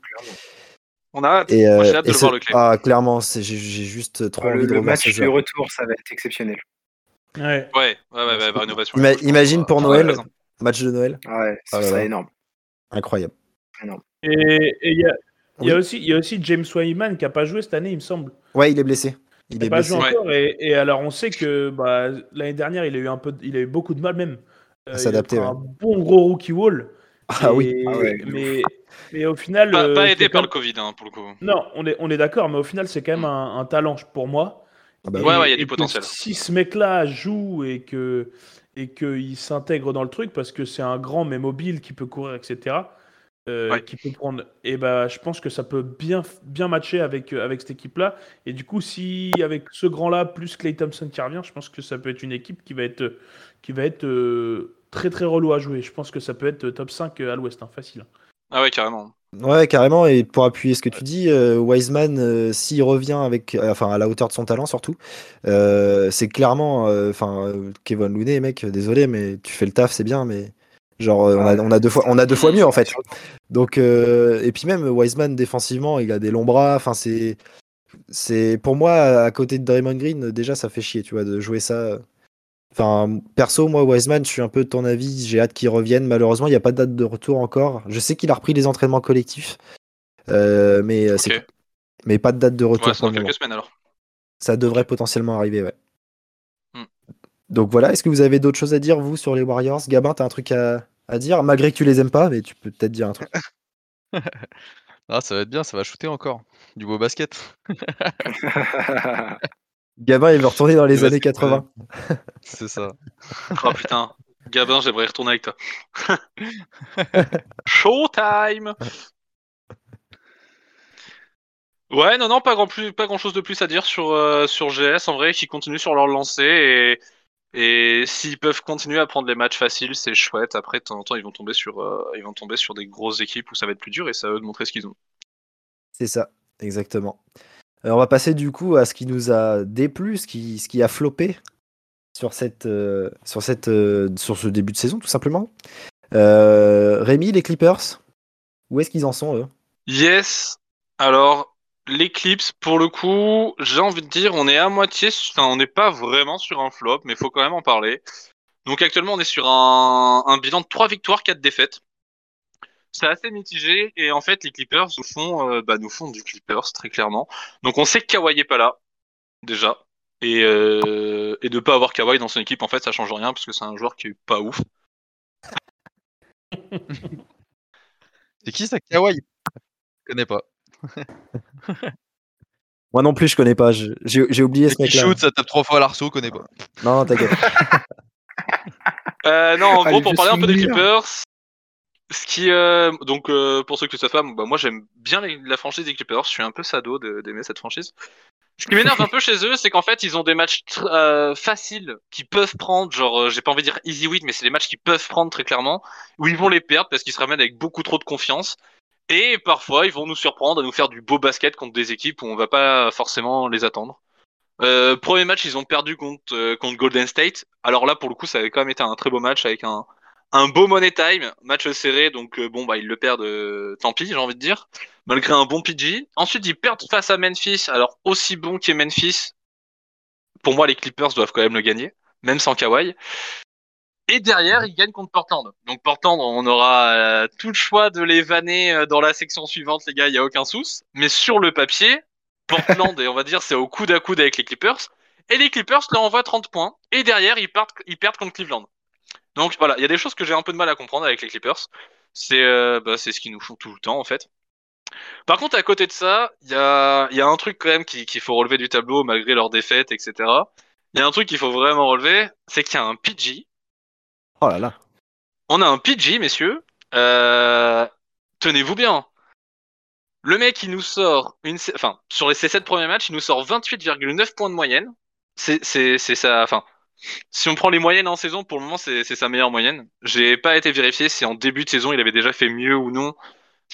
On a hâte. j'ai hâte de voir le Clé. Ah, clairement, j'ai juste trop envie de Le match du retour, ça va être exceptionnel. Ouais, ouais, ouais, ouais, rénovation. imagine pour Noël, match de Noël. Ouais, ça ah serait énorme. Incroyable. Et il y a, il, y a aussi, il y a aussi James Wyman qui n'a pas joué cette année, il me semble. Ouais, il est blessé. Il n'a pas joué encore. Et, alors, on sait que bah, l'année dernière, il a, eu un peu, il a eu beaucoup de mal même. Euh, s'adapter. Un bon gros rookie wall. Ah oui. Ah mais, mais au final. Pas, euh, aidé par le Covid, hein, pour le coup. Non, on est, on est d'accord, mais au final, c'est quand même un, talent pour moi. Ah bah ouais, ouais, il y a du potentiel. Si ce mec-là joue et que et qu'il s'intègre dans le truc parce que c'est un grand mais mobile qui peut courir, etc. Euh, qui peut prendre. Et bah, je pense que ça peut bien, bien matcher avec, euh, avec cette équipe-là. Et du coup, si avec ce grand-là, plus Clay Thompson qui revient, je pense que ça peut être une équipe qui va être, qui va être euh, très très relou à jouer. Je pense que ça peut être top 5 à l'ouest, hein, facile. Ah ouais, carrément. Ouais, carrément. Et pour appuyer ce que tu dis, Wiseman, s'il revient avec, enfin, à la hauteur de son talent surtout, c'est clairement, enfin, Kevin Looney, mec, désolé, mais tu fais le taf, c'est bien, mais Genre, on a, on a, deux fois, on a deux fois mieux en fait. Donc, euh, et puis même Wiseman défensivement, il a des longs bras. Enfin, c'est, c'est pour moi à côté de Draymond Green, déjà ça fait chier, tu vois, de jouer ça. Enfin, perso, moi Wiseman, je suis un peu de ton avis. J'ai hâte qu'il revienne. Malheureusement, il n'y a pas de date de retour encore. Je sais qu'il a repris les entraînements collectifs, euh, mais euh, c'est, mais pas de date de retour. Ouais, dans quelques semaines alors. Ça devrait potentiellement arriver, ouais. Hmm. Donc voilà, est-ce que vous avez d'autres choses à dire, vous, sur les Warriors? Gabin, t'as un truc à, à dire, malgré que tu les aimes pas, mais tu peux peut-être dire un truc. ah, ça va être bien, ça va shooter encore. Du beau basket. Gabin, il veut retourner dans les années 80. C'est ça. oh putain. Gabin, j'aimerais retourner avec toi. Showtime Ouais, non, non, pas grand, plus, pas grand chose de plus à dire sur, euh, sur GS en vrai, qui continue sur leur lancée et et s'ils peuvent continuer à prendre les matchs faciles, c'est chouette. Après, de temps en temps, ils vont tomber sur, euh, ils vont tomber sur des grosses équipes où ça va être plus dur et ça à eux de montrer ce qu'ils ont. C'est ça, exactement. Euh, on va passer du coup à ce qui nous a déplu, ce qui, a floppé sur, cette, euh, sur, ce début de saison, tout simplement. Euh, Rémi, les Clippers, où est-ce qu'ils en sont eux? Yes. Alors, l'Eclipse, pour le coup, j'ai envie de dire, on est à moitié, enfin, on n'est pas vraiment sur un flop, mais il faut quand même en parler. Donc actuellement, on est sur un, un bilan de 3 victoires, 4 défaites. C'est assez mitigé, et en fait, les Clippers nous font, euh, bah, nous font du Clippers, très clairement. Donc on sait que Kawhi est pas là, déjà. Et, euh, et de pas avoir Kawhi dans son équipe, en fait, ça change rien, parce que c'est un joueur qui est pas ouf. C'est qui ça Kawhi? Je connais pas. Moi non plus, je connais pas. J'ai oublié ce mec-là. shoot, ça tape trois fois à l'arceau, connais pas. Non, non, t'inquiète. Euh, non, en gros, pour parler un peu des. Clippers, ce qui, euh, donc, euh, pour ceux qui ne savent bah, moi j'aime bien la franchise des Clippers. Je suis un peu sado d'aimer cette franchise. Ce qui m'énerve un peu chez eux, c'est qu'en fait, ils ont des matchs euh, faciles qui peuvent prendre, genre, j'ai pas envie de dire easy win, mais c'est des matchs qui peuvent prendre très clairement, où ils vont les perdre parce qu'ils se ramènent avec beaucoup trop de confiance. Et parfois, ils vont nous surprendre à nous faire du beau basket contre des équipes où on va pas forcément les attendre. Premier match, ils ont perdu contre Golden State. Alors là, pour le coup, ça avait quand même été un très beau match avec un, un beau money time, match serré. Donc euh, bon, bah ils le perdent, euh, tant pis, j'ai envie de dire, malgré un bon PG. Ensuite, ils perdent face à Memphis. Alors aussi bon qu'est Memphis, pour moi, les Clippers doivent quand même le gagner, même sans Kawhi. Et derrière, ils gagnent contre Portland. Donc Portland, on aura euh, tout le choix de les vanner dans la section suivante, les gars, il y a aucun souci. Mais sur le papier, Portland, et on va dire, c'est au coude à coude avec les Clippers. Et les Clippers leur envoient 30 points. Et derrière, ils, partent, ils perdent contre Cleveland. Donc voilà, il y a des choses que j'ai un peu de mal à comprendre avec les Clippers. C'est euh, bah, c'est ce qu'ils nous font tout le temps, en fait. Par contre, à côté de ça, il y a, il y a un truc quand même qui- qu'il faut relever du tableau, malgré leurs défaites, etc. Il y a un truc qu'il faut vraiment relever, c'est qu'il y a un PG. Oh là là. On a un PG, messieurs. Euh, Tenez-vous bien. Le mec, il nous sort une, enfin, sur les ses 7 premiers matchs, il nous sort 28,9 points de moyenne. C'est, c'est, c'est ça, enfin, si on prend les moyennes en saison, pour le moment, c'est, sa meilleure moyenne. J'ai pas été vérifié si en début de saison, il avait déjà fait mieux ou non.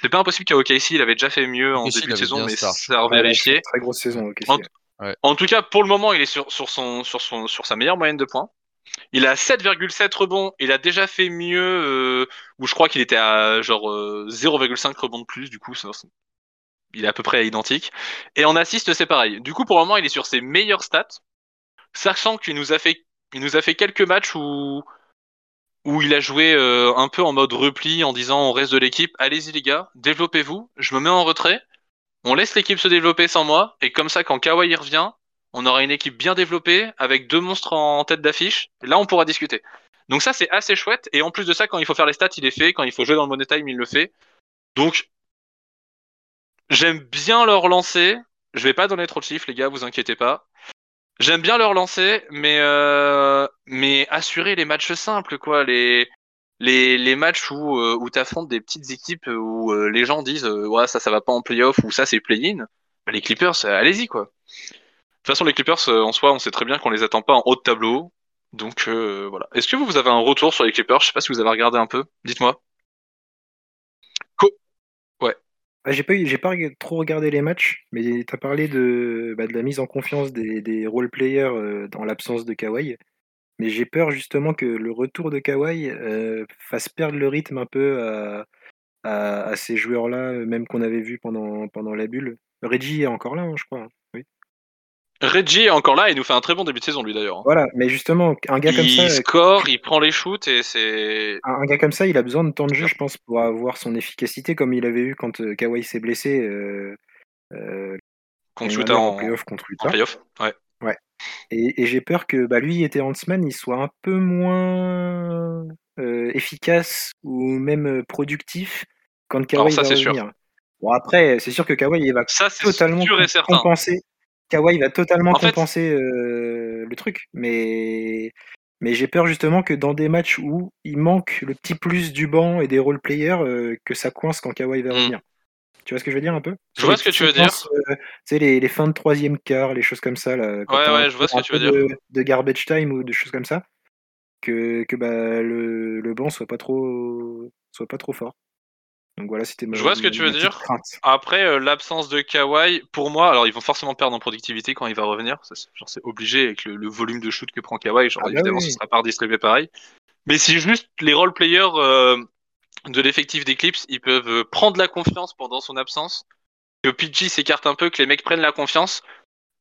C'est pas impossible qu'à OKC, il avait déjà fait mieux en OKC, début de saison, mais c'est à Ouais, revérifier. Très grosse saison, ok. En- tout cas, pour le moment, il est sur, sur, son, sur, son, sur sa meilleure moyenne de points. Il a 7,7 rebonds. Il a déjà fait mieux, euh, où je crois qu'il était à genre euh, 0,5 rebonds de plus. Du coup, ça- ça- il est à peu près identique. Et en assist, c'est pareil. Du coup, pour le moment, il est sur ses meilleures stats, sachant qu'il nous a fait, il nous a fait quelques matchs où il a joué euh, un peu en mode repli en disant au reste de l'équipe allez-y les gars, développez-vous, je me mets en retrait, on laisse l'équipe se développer sans moi, et comme ça quand Kawhi revient, on aura une équipe bien développée avec deux monstres en tête d'affiche, là on pourra discuter. Donc ça c'est assez chouette, et en plus de ça quand il faut faire les stats il est fait, quand il faut jouer dans le money time il le fait. Donc j'aime bien leur lancer, je vais pas donner trop de chiffres les gars, vous inquiétez pas. J'aime bien leur lancer, mais euh, mais assurer les matchs simples quoi, les les, les matchs où euh, où t'affrontes des petites équipes où euh, les gens disent euh, ouais ça ça va pas en playoff ou ça c'est play-in, bah, les Clippers allez-y quoi. De toute façon les Clippers en soi on sait très bien qu'on les attend pas en haut de tableau, donc voilà. Est-ce que vous, vous avez un retour sur les Clippers? Je sais pas si vous avez regardé un peu, dites-moi. Ah, j'ai pas, j'ai pas trop regardé les matchs, mais tu as parlé de, bah, de la mise en confiance des, des role-players euh, dans l'absence de Kawhi. Mais j'ai peur justement que le retour de Kawhi euh, fasse perdre le rythme un peu à, à- ces joueurs-là, même qu'on avait vu pendant, pendant la bulle. Reggie est encore là, hein, je crois. Reggie est encore là, il nous fait un très bon début de saison lui d'ailleurs. Voilà, mais justement, un gars comme Il ça, euh, score, il prend les shoots et c'est un un gars comme ça, il a besoin de temps de jeu, je pense, pour avoir son efficacité, comme il avait eu quand euh, Kawhi s'est blessé euh, contre Utah en, en playoff contre en playoff. Ouais. Et, et j'ai peur que bah, lui, était Huntsman, il soit un peu moins efficace ou même productif quand Alors Kawhi ça, va sûr. revenir. Bon après, c'est sûr que Kawhi il va Ça totalement sûr et com- certain. Kawhi va totalement En fait- compenser euh, le truc, mais mais j'ai peur justement que dans des matchs où il manque le petit plus du banc et des role players, euh, que ça coince quand Kawhi va Mm. revenir. Tu vois ce que je veux dire un peu? Je vois ce que tu veux dire. euh, tu sais les, les fins de troisième quart, les choses comme ça là. quand Ouais, t'as ouais, un je vois peu- ce que un tu veux peu dire. De, de garbage time ou de choses comme ça, que que bah le, le banc soit pas trop soit pas trop fort. Donc voilà, c'était ma, Je vois ce que tu veux dire. crainte. Après, euh, l'absence de Kawhi, pour moi, alors ils vont forcément perdre en productivité quand il va revenir. Ça, c'est- genre, c'est obligé avec le, le volume de shoot que prend Kawhi. Genre, Ah bah évidemment, oui. ce sera pas redistribué pareil. Mais si juste les role players euh, de l'effectif d'Eclipse, ils peuvent euh, prendre la confiance pendant son absence, que PG s'écarte un peu, que les mecs prennent la confiance,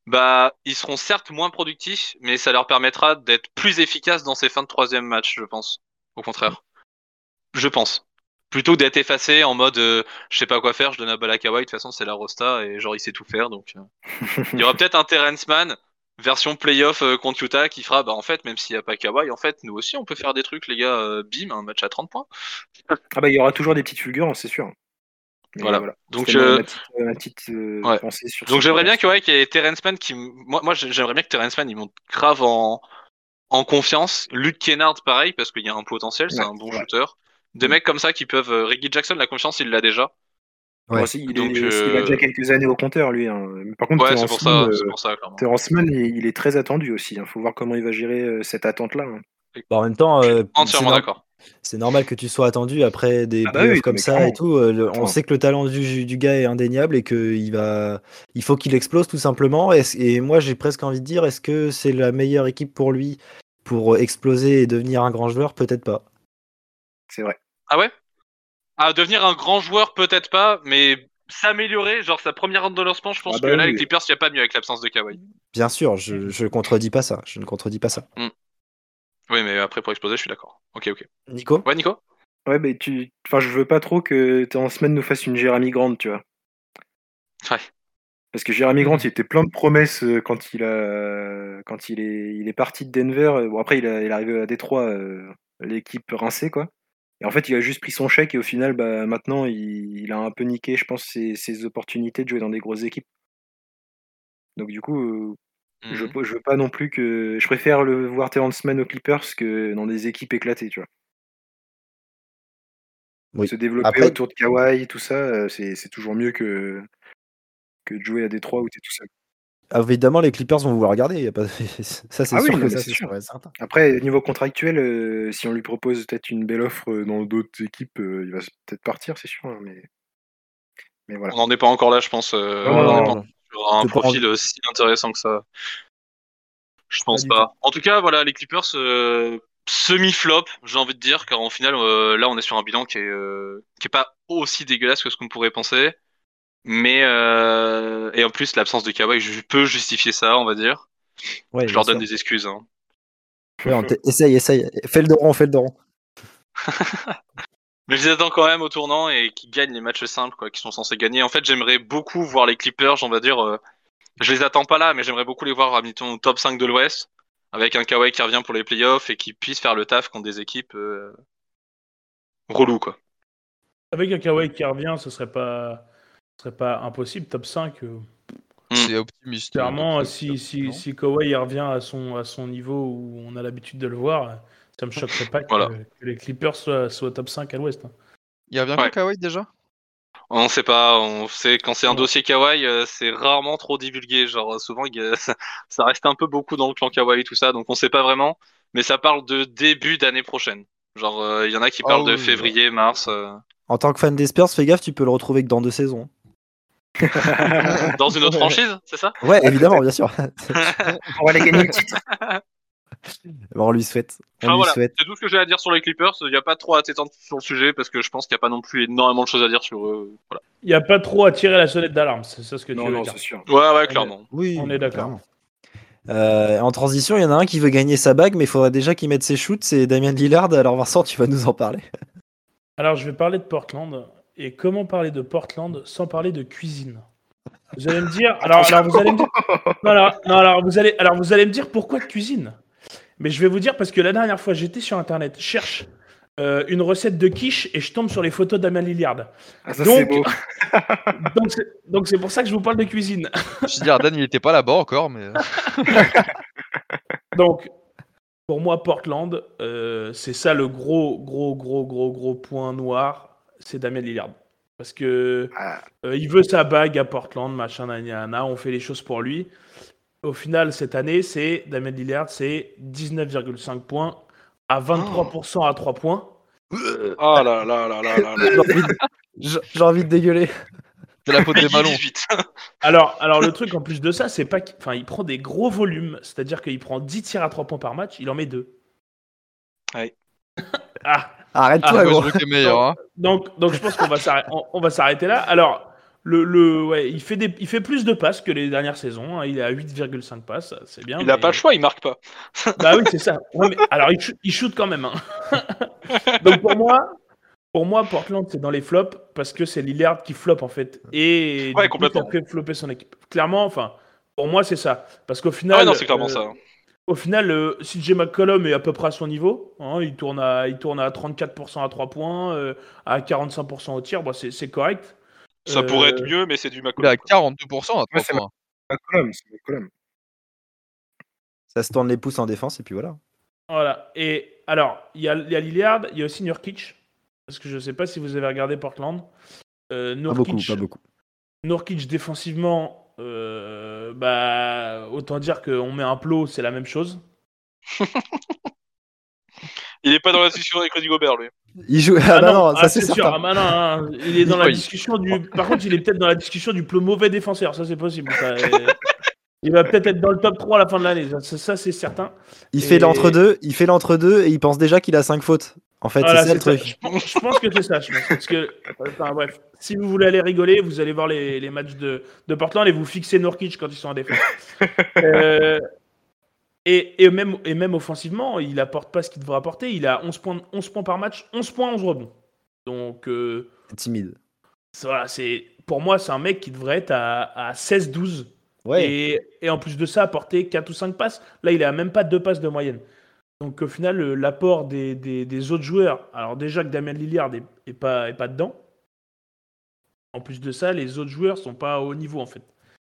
bah ils seront certes moins productifs, mais ça leur permettra d'être plus efficaces dans ces fins de troisième match, je pense. Au contraire. Je pense. Plutôt que d'être effacé en mode euh, je sais pas quoi faire, je donne la balle à Kawhi, de toute façon c'est la Rosta et genre il sait tout faire donc. euh. Il y aura peut-être un Terrence Mann version playoff euh, contre Utah qui fera bah en fait même s'il y a pas Kawhi en fait nous aussi on peut faire des trucs les gars euh, bim un match à 30 points. Ah bah il y aura toujours des petites fulgurances, c'est sûr. Voilà. Donc, C'était ma- ma petite, ma petite, ouais. pensée sur Donc j'aimerais bien que ouais qu'il y ait Terrence Mann qui moi moi j'aimerais bien que Terrence Mann il monte grave en en confiance. Luke Kennard pareil parce qu'il y a un potentiel, c'est Ouais, un bon ouais. shooter. Des mecs comme ça qui peuvent euh, Reggie Jackson la confiance il l'a déjà. Ouais. Il, Donc, est, il euh, a déjà quelques années au compteur lui. hein. Par contre, Ouais, Terrence pour ça, Mann, c'est euh, pour ça clairement. Terrence Mann, il, il est très attendu aussi. Il faut voir comment il va gérer euh, cette attente-là. hein. Bah, en même temps, euh, c'est Entièrement d'accord. c'est normal que tu sois attendu après des Ah bah playoffs oui, comme ça et tout. le- on sait que le talent du, du gars est indéniable et qu'il va, il faut qu'il explose tout simplement. Et, et moi, j'ai presque envie de dire, est-ce que c'est la meilleure équipe pour lui pour exploser et devenir un grand joueur? Peut-être pas. C'est vrai. Ah ouais? À devenir un grand joueur, peut-être pas, mais s'améliorer, genre sa première ronde de lancement, je pense Ah bah que là, oui. les Clippers, il n'y a pas mieux avec l'absence de Kawhi. Bien sûr, je, je contredis pas ça. Je ne contredis pas ça. Oui, mais après, pour exploser, je suis d'accord. Ok, ok. Nico? Ouais, Nico? Ouais, mais tu. Enfin, je veux pas trop que Terrence semaine nous fasse une Jérémy Grant, tu vois. Ouais. Parce que Jérémy Grant, il était plein de promesses euh, quand il a, quand il est, il est parti de Denver. Bon après, il, a- il est arrivé à Détroit, euh, l'équipe rincée quoi. Et en fait, il a juste pris son chèque et au final, bah maintenant, il, il a un peu niqué, je pense, ses, ses opportunités de jouer dans des grosses équipes. Donc du coup, euh, je, Mhm. je veux pas non plus que, je préfère le voir Terrence Mann aux Clippers que dans des équipes éclatées, tu vois. Oui. Se développer Après- autour de Kawhi, tout ça, euh, c'est toujours mieux que que de jouer à Détroit où t'es tout seul. Ah, Évidemment, les Clippers vont vouloir regarder. y a pas... ça, c'est Ah sûr que ça, c'est. Après, niveau contractuel, euh, si on lui propose peut-être une belle offre euh, dans d'autres équipes, euh, il va peut-être partir, c'est sûr. hein, mais... mais voilà. On n'en est pas encore là, je pense. euh, Non, on non, en est non, pas sur un pas profil aussi intéressant que ça. Je pense du pas. En tout cas, voilà, les Clippers euh, semi-flop, j'ai envie de dire, car en final, euh, là, on est sur un bilan qui est, euh, qui est pas aussi dégueulasse que ce qu'on pourrait penser. Mais euh, et en plus, l'absence de Kawhi je peux justifier ça, on va dire. Ouais, Je leur donne sûr. des excuses. Hein. Ouais, on essaye, essaye. Fais le doron, fais le doron. Mais je les attends quand même au tournant et qui gagnent les matchs simples, quoi, qui sont censés gagner. En fait, j'aimerais beaucoup voir les Clippers, on va dire. euh, je les attends pas là, mais j'aimerais beaucoup les voir, admettons, au top 5 de l'Ouest, avec un Kawhi qui revient pour les playoffs et qui puisse faire le taf contre des équipes euh, reloues, quoi. Avec un Kawhi qui revient, ce serait pas, ce serait pas impossible. Top 5. euh, C'est optimiste. euh, Clairement, si, si, si Kawhi revient à son, à son niveau où on a l'habitude de le voir, ça me choquerait pas que, Voilà. que les Clippers soient, soient top 5 à l'ouest. hein. Il revient Ouais. quand Kawhi déjà? On sait pas, on sait quand c'est un Ouais. dossier Kawhi, euh, c'est rarement trop divulgué. Genre euh, souvent, a- ça, ça reste un peu beaucoup dans le clan Kawhi et tout ça, donc on sait pas vraiment. Mais ça parle de début d'année prochaine. Genre, euh, il y en a qui Ah parlent de février, mars. euh, En tant que fan des Spurs, fais gaffe, tu peux le retrouver que dans deux saisons. Dans une autre franchise, c'est ça? Ouais, évidemment, bien sûr. On va aller gagner le titre. Bon, on lui souhaite. On Enfin lui voilà, souhaite. c'est tout ce que j'ai à dire sur les Clippers. Il n'y a pas trop à t'étendre sur le sujet parce que je pense qu'il n'y a pas non plus énormément de choses à dire sur eux. Voilà. Il n'y a pas trop à tirer la sonnette d'alarme, c'est ça ce que Non, tu veux non, dire. sûr. Ouais, ouais, clairement. Oui, On est d'accord. Euh, en transition, il y en a un qui veut gagner sa bague, mais il faudrait déjà qu'il mette ses shoots. C'est Damien Lillard. Alors, Vincent, tu vas nous en parler. Alors, je vais parler de Portland. Et comment parler de Portland sans parler de cuisine? Vous allez me dire. Alors, alors vous allez me dire. Non, alors, non, alors, vous allez, alors, vous allez me dire pourquoi cuisine? Mais je vais vous dire parce que la dernière fois, j'étais sur internet, je cherche euh, une recette de quiche et je tombe sur les photos d'Amel Lillard. Ah, ça, Donc- beau. Donc, c'est- Donc, c'est pour ça que je vous parle de cuisine. Je veux dire, Dan, il était pas là-bas encore, mais. euh, Donc, pour moi, Portland, euh, c'est ça le gros, gros, gros, gros, gros point noir, c'est Damien Lillard. Parce que Ah. euh, il veut sa bague à Portland, machin, nanana, on fait les choses pour lui. Au final, cette année, c'est Damien Lillard, c'est 19,5 points à 23% à 3 points. Oh là là là là là là. J'ai envie de- J'ai j'ai envie de dégueuler. C'est la faute des ballons. 18. Alors, alors le truc en plus de ça, c'est pas qu'il enfin, il prend des gros volumes, c'est-à-dire qu'il prend 10 tirs à 3 points par match, il en met 2. Ouais. Ah, Arrête-toi, Ah, gros. Westbrook est meilleur. Hein. donc, donc je pense qu'on va s'arrêter, on, on va s'arrêter là. Alors, le, le, ouais, il fait des, il fait plus de passes que les dernières saisons. hein. Il est à 8,5 passes, c'est bien. Il a mais- pas le choix, il marque pas. Bah oui, c'est ça. Ouais, mais- alors, il, shoot- il shoot quand même. hein. Donc pour moi, pour moi, Portland, c'est dans les flops parce que c'est Lillard qui flop en fait. Et Ouais, du coup, complètement. ça fait flopper son équipe. Clairement, enfin, pour moi, c'est ça. Parce qu'au Ah final, ouais, non, c'est clairement euh, ça. Au final, euh, CJ McCollum est à peu près à son niveau. hein. il, tourne à, il tourne à 34% à 3 points, euh, à 45% au tir. Bon, c'est correct. Ça euh, pourrait être mieux, mais c'est du Il est à McCollum. 42% à 3 Ouais, c'est points. McCollum, c'est McCollum. Ça se tourne les pouces en défense et puis voilà. Voilà. Et alors, il y a, il y a Lillard, il y a aussi Nurkic. Parce que je ne sais pas si vous avez regardé Portland. Euh, Pas beaucoup, pas beaucoup. Nurkic défensivement, euh, bah, autant dire qu'on met un plot, c'est la même chose. Il est pas dans la discussion avec Rudy Gobert, lui. Il joue. Ah, bah non, ah, ça c'est sûr. Ah, bah non, hein. il est dans la discussion du. Par contre, il est peut-être dans la discussion du plus mauvais défenseur. Ça, c'est possible. Ça, Il va peut-être être dans le top 3 à la fin de l'année. Ça, ça, c'est certain. Il fait l'entre-deux, il fait l'entre-deux et il pense déjà qu'il a 5 fautes. En fait, Voilà, c'est ça le c'est ça. truc. Je, pense, je pense que c'est ça. Je pense. Parce que, enfin, bref, si vous voulez aller rigoler, vous allez voir les, les matchs de, de Portland et vous fixez Nurkic quand ils sont en défense. Euh, et, et, même, et même offensivement, il apporte pas ce qu'il devrait apporter. Il a 11 points, 11 points par match, 11 points, 11 rebonds. Donc, euh, timide. voilà, c'est, pour moi, c'est un mec qui devrait être à, à 16-12. Ouais. Et, et en plus de ça, apporter 4 ou 5 passes. Là, il est à même pas 2 passes de moyenne. Donc au final, l'apport des, des- des autres joueurs, alors déjà que Damien Lillard est, est pas, est pas dedans. En plus de ça, les autres joueurs sont pas au niveau en fait.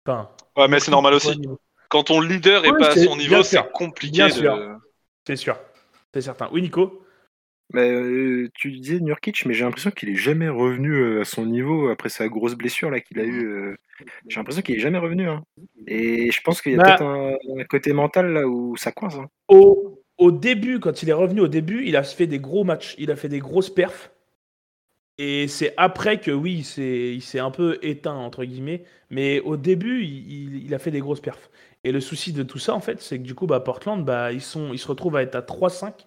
Enfin, Ouais, mais c'est normal aussi. Quand ton leader est pas à son niveau, c'est compliqué Bien de. sûr. C'est sûr. C'est certain. Oui, Nico? Mais, euh, tu disais Nurkic, mais j'ai l'impression qu'il est jamais revenu euh, à son niveau après sa grosse blessure là qu'il a eu. euh, J'ai l'impression qu'il est jamais revenu. hein. Et je pense qu'il y a Bah. peut-être un, un côté mental là où ça coince. hein. au, au début, quand il est revenu au début, il a fait des gros matchs, il a fait des grosses perfs. Et c'est après que oui, il s'est- un peu éteint, entre guillemets. Mais au début, il, a fait des grosses perfs. Et le souci de tout ça, en fait, c'est que du coup, bah, Portland, bah, ils, sont, ils se retrouvent à être à 3-5.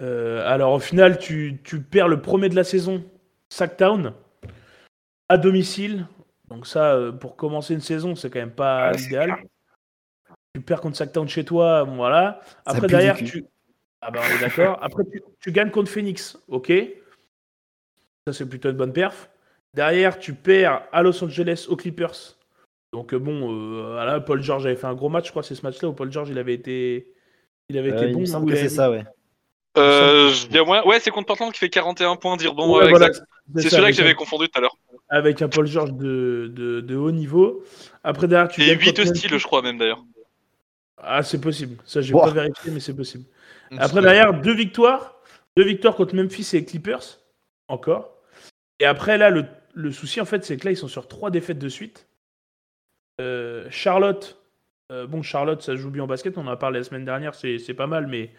Euh, alors au final, tu, tu perds le premier de la saison, Sacktown, à domicile. Donc ça, euh, pour commencer une saison, c'est quand même pas Ah, clair. Tu perds contre Sacktown chez toi, voilà. Après, derrière, tu. Ah bah on est d'accord. Après, tu, tu gagnes contre Phoenix, ok. Ça, c'est plutôt une bonne perf. Derrière, tu perds à Los Angeles aux Clippers. Donc, euh, bon, euh, voilà, Paul George avait fait un gros match, je crois, c'est ce match-là où Paul George il avait été, il avait Euh, été il bon. me semble où que il c'est ça, ouais. Euh, moyen- Ouais, c'est contre Portland qui fait 41 points, dire bon, Ouais, ouais, voilà, exact. C'est celui-là que j'avais un- confondu tout à l'heure. Avec un Paul George de, de, de haut niveau. Après, derrière, tu Et gagnes 8 contre styles, je crois même d'ailleurs. Ah, c'est possible. Ça, j'ai Wow. pas vérifié, mais c'est possible. Après, derrière, deux victoires. Deux victoires contre Memphis et Clippers. Encore. Et après, là, le, le souci, en fait, c'est que là, ils sont sur trois défaites de suite. Euh, Charlotte. euh, bon, Charlotte, ça joue bien en basket. On en a parlé la semaine dernière. C'est c'est pas mal. Mais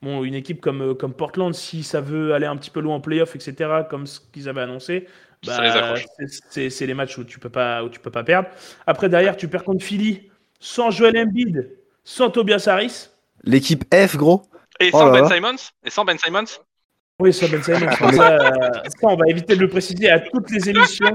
bon, une équipe comme, euh, comme Portland, si ça veut aller un petit peu loin en playoff, etc., comme ce qu'ils avaient annoncé, Ça les bah, accroche. c'est- les matchs où tu peux pas où tu peux pas perdre. Après, derrière, tu perds contre Philly sans Joel Embiid, sans Tobias Harris. L'équipe F, gros. Et Oh sans Ben là. Simons Et sans Ben Simons Oui, ça, Ben Simons. ça, euh, ça, on va éviter de le préciser à toutes les émissions.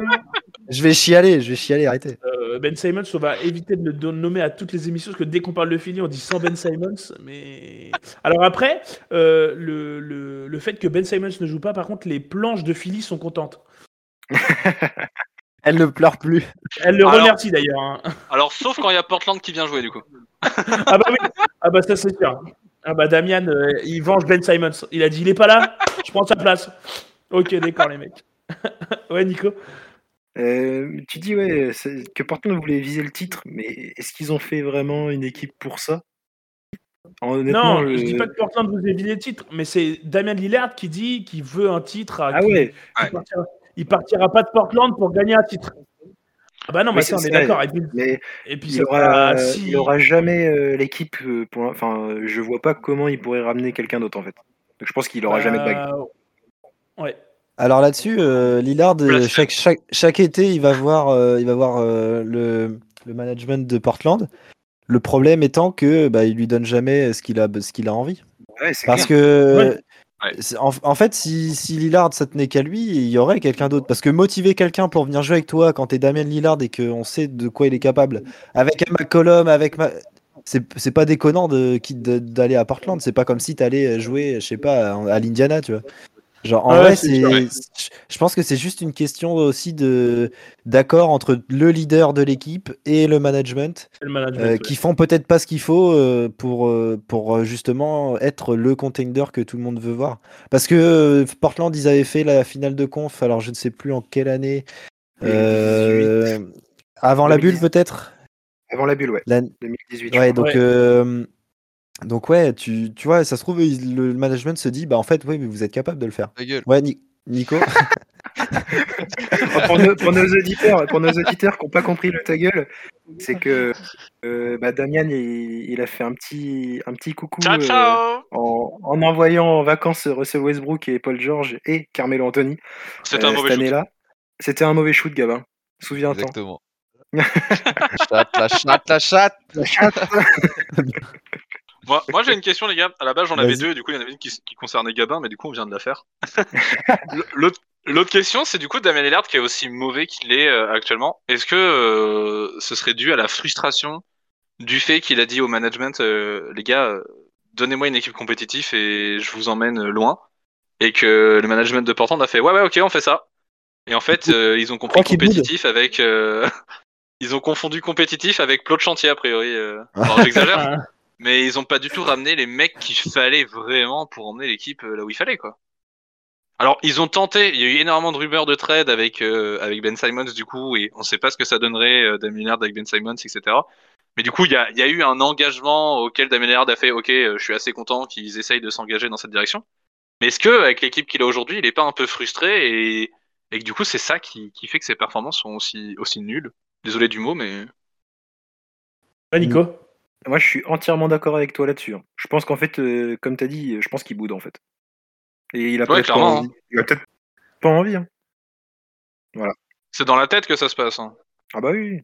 Je vais chialer, je vais chialer, arrêtez. Euh, ben Simons, on va éviter de le nommer à toutes les émissions parce que dès qu'on parle de Philly, on dit sans Ben Simons. Mais alors après, euh, le, le, le fait que Ben Simons ne joue pas, par contre, les planches de Philly sont contentes. Elle ne pleure plus. Elles le Alors- remercient d'ailleurs. hein. Alors, sauf quand il y a Portland qui vient jouer, du coup. Ah bah oui, ah bah ça c'est sûr. Ah bah Damian, euh, il venge Ben Simons. Il a dit il est pas là, je prends sa place. Ok, d'accord les mecs. ouais, Nico. Euh, tu dis ouais, c'est- que Portland voulait viser le titre, mais est-ce qu'ils ont fait vraiment une équipe pour ça? Honnêtement, non, le- je dis pas que Portland vous évite les titres, mais c'est Damien Lillard qui dit qu'il veut un titre. À, Ah qui- ouais, partira, il partira pas de Portland pour gagner un titre. Ah bah non, mais Oui, ça on est d'accord. Et puis, mais et puis il ça aura, sera- si- il aura jamais euh, l'équipe. euh, pour, enfin, je vois pas comment il pourrait ramener quelqu'un d'autre en fait. Donc je pense qu'il aura jamais de bague. Euh, Ouais. Alors là-dessus, euh, Lillard, euh, chaque, chaque, chaque été, il va voir, euh, il va voir euh, le, le management de Portland. Le problème étant que bah, il lui donne jamais ce qu'il a, ce qu'il a envie. Ouais, Parce clair. que Ouais. En, fait, si, Lillard ça tenait qu'à lui, il y aurait quelqu'un d'autre. Parce que motiver quelqu'un pour venir jouer avec toi quand t'es Damien Lillard et qu'on sait de quoi il est capable, avec McCollum, avec ma... c'est pas déconnant de qui- de- d'aller à Portland. C'est pas comme si t'allais jouer, je sais pas, à l'Indiana, tu vois. Genre, en vrai, c'est je- pense que c'est juste une question aussi de d'accord entre le leader de l'équipe et le management. C'est le management, Euh, ouais. qui font peut-être pas ce qu'il faut euh, pour, euh, pour justement être le contender que tout le monde veut voir. Parce que Portland, ils avaient fait la finale de conf, alors je ne sais plus en quelle année. 2018. Euh, avant la bulle 2018. peut-être? Avant la bulle, ouais. La- 2018. je Ouais, donc, Ouais. euh, donc ouais, tu, tu vois, ça se trouve, il- le management se dit, bah en fait, oui, mais vous êtes capable de le faire. Ta gueule. Ouais, Ni- Nico pour, nos, pour nos auditeurs, pour nos auditeurs qui n'ont pas compris le ta gueule, c'est que euh, bah, Damian il, il a fait un petit, un petit coucou Ciao, euh, ciao en, en envoyant en vacances Russell Westbrook et Paul George et Carmelo Anthony C'était euh, un mauvais cette shoot. année-là. C'était un mauvais shoot, Gabin. Souviens-toi. Exactement. la chatte, la chatte, la chatte. Moi, moi j'ai une question, les gars. À la base, j'en avais deux, et du coup, il y en avait une qui, qui concernait Gabin, mais du coup, on vient de la faire. L'autre l'autre question, c'est du coup Damien Lillard, qui est aussi mauvais qu'il est euh, actuellement. Est-ce que euh, ce serait dû à la frustration du fait qu'il a dit au management, euh, les gars, donnez-moi une équipe compétitive et je vous emmène loin, et que le management de Portland a fait, ouais, ouais, ok, on fait ça. Et en fait, euh, ils ont compris compétitif avec. euh, Ils ont confondu compétitif avec plot de chantier, a priori. euh. Alors, j'exagère, mais ils ont pas du tout ramené les mecs qu'il fallait vraiment pour emmener l'équipe euh, là où il fallait quoi. Alors ils ont tenté, il y a eu énormément de rumeurs de trade avec euh, avec Ben Simons du coup et on sait pas ce que ça donnerait euh, Damien Lillard avec Ben Simons etc. Mais du coup il y a, y a eu un engagement auquel Damien Lillard a fait ok euh, je suis assez content qu'ils essayent de s'engager dans cette direction. Mais est-ce que avec l'équipe qu'il a aujourd'hui il est pas un peu frustré et, et que du coup c'est ça qui, qui fait que ses performances sont aussi aussi nulles? Désolé du mot mais Ouais, Nico Moi, je suis entièrement d'accord avec toi là-dessus. hein. Je pense qu'en fait, euh, comme tu as dit, je pense qu'il boude en fait. Et il a Ouais, peut-être pas clairement, envie. Il a peut-être pas envie. hein. c'est dans la tête que ça se passe. hein. Ah bah oui.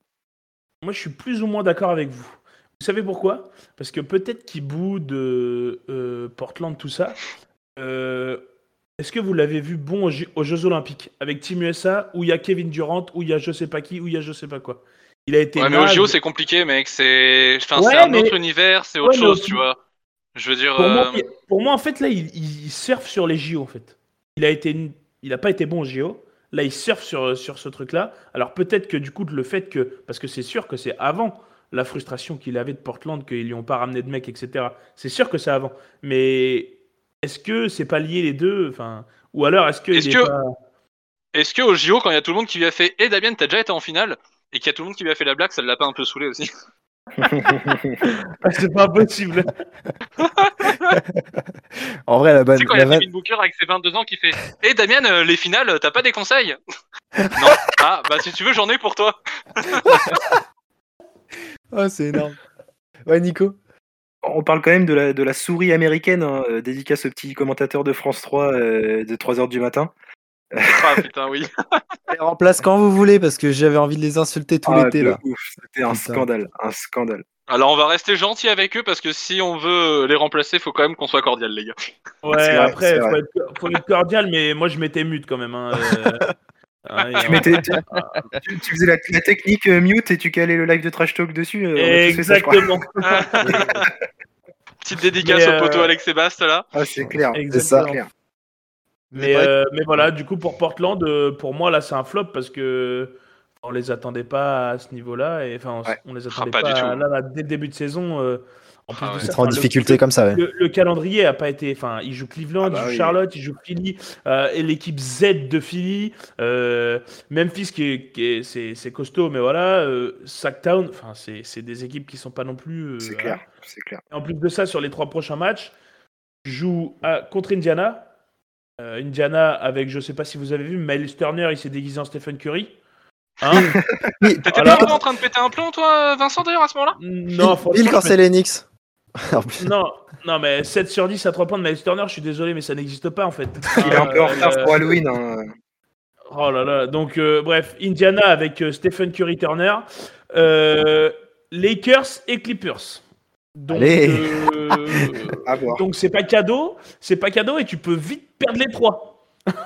Moi, je suis plus ou moins d'accord avec vous. Vous savez pourquoi? Parce que peut-être qu'il bout de euh, Portland, tout ça. Euh, Est-ce que vous l'avez vu bon aux, J- aux Jeux Olympiques? Avec Team USA où il y a Kevin Durant, où il y a je sais pas qui, où il y a je sais pas quoi Il a été Ouais, mais au. JO, c'est compliqué, mec. C'est enfin, Ouais, un mais- autre univers, c'est autre Ouais, chose, au- tu vois. Je veux dire. Pour, moi, euh, il- pour moi, en fait, là, il, il surfe sur les JO, en fait. Il a été, il a pas été bon aux JO. Là, il surfe sur, sur ce truc-là. Alors peut-être que du coup, le fait que, parce que c'est sûr que c'est avant la frustration qu'il avait de Portland, qu'ils lui ont pas ramené de mecs, etc. C'est sûr que c'est avant. Mais est-ce que c'est pas lié les deux? Enfin, ou alors est-ce que Est-ce est que- pas- Est-ce que au JO, quand il y a tout le monde qui lui a fait Eh Damien, t'as déjà été en finale? Et qu'il y a tout le monde qui lui a fait la blague, ça l'a pas un peu saoulé aussi. Ah, c'est pas possible. En vrai, la, bonne, Tu sais, quand il y la a Devin Booker avec ses 22 ans qui fait Eh Damien, euh, les finales, t'as pas des conseils? Non. Ah, bah si tu veux, j'en ai pour toi. Ah, c'est énorme. Ouais, Nico. On parle quand même de la, de la souris américaine, hein, euh, dédicace au petit commentateur de France 3 euh, de 3h du matin. Ah putain, oui. Les remplace quand vous voulez parce que j'avais envie de les insulter tout Ah, l'été là. C'était un Putain. scandale, un scandale. Alors on va rester gentil avec eux parce que si on veut les remplacer, faut quand même qu'on soit cordial, les gars. Ouais, vrai, après, faut être, faut être cordial, mais moi, je m'étais mute quand même. hein, euh. Il y a- Tu, mettais, tu, tu- tu faisais la, la technique euh, mute et tu calais le live de Trash Talk dessus. euh, fait ça. Exactement. Petite dédicace au poteau euh, Alex Sébastien là. Ah, c'est clair. ça. Exactement. C'est clair. Mais, euh, mais voilà, du coup, pour Portland, euh, pour moi, là, c'est un flop parce que on les attendait pas à ce niveau-là. Et enfin, on, Ouais. on les Ah, attendait pas pas, du tout. là, là, dès le début de saison. euh, en plus Ah de ça, en difficulté le, comme ça, ouais. le, le calendrier a pas été. Enfin, ils jouent Cleveland, Ah bah ils jouent oui. Charlotte, ils jouent Philly, euh, et l'équipe Z de Philly, euh, Memphis qui est, qui est- c'est, c'est costaud, mais voilà, euh, Sacktown, enfin, c'est, c'est des équipes qui sont pas non plus. euh, C'est clair. C'est clair. Et en plus de ça, sur les trois prochains matchs, joue à- contre Indiana. Euh, Indiana avec, je sais pas si vous avez vu, Miles Turner, il s'est déguisé en Stephen Curry. Hein T'étais Voilà. pas en train de péter un plomb, toi, Vincent, d'ailleurs, à ce moment-là? Non, Bill franchement, quand c'est me- non, non, mais 7 sur 10 à 3 points de Miles Turner, je suis désolé, mais ça n'existe pas en fait. Il est un peu en Euh, retard euh, pour Halloween. hein. Oh là là, donc euh, bref, Indiana avec euh, Stephen Curry Turner, euh, Lakers et Clippers. Donc, Allez. euh, À voir. donc c'est pas cadeau, c'est pas cadeau et tu peux vite perdre les 3.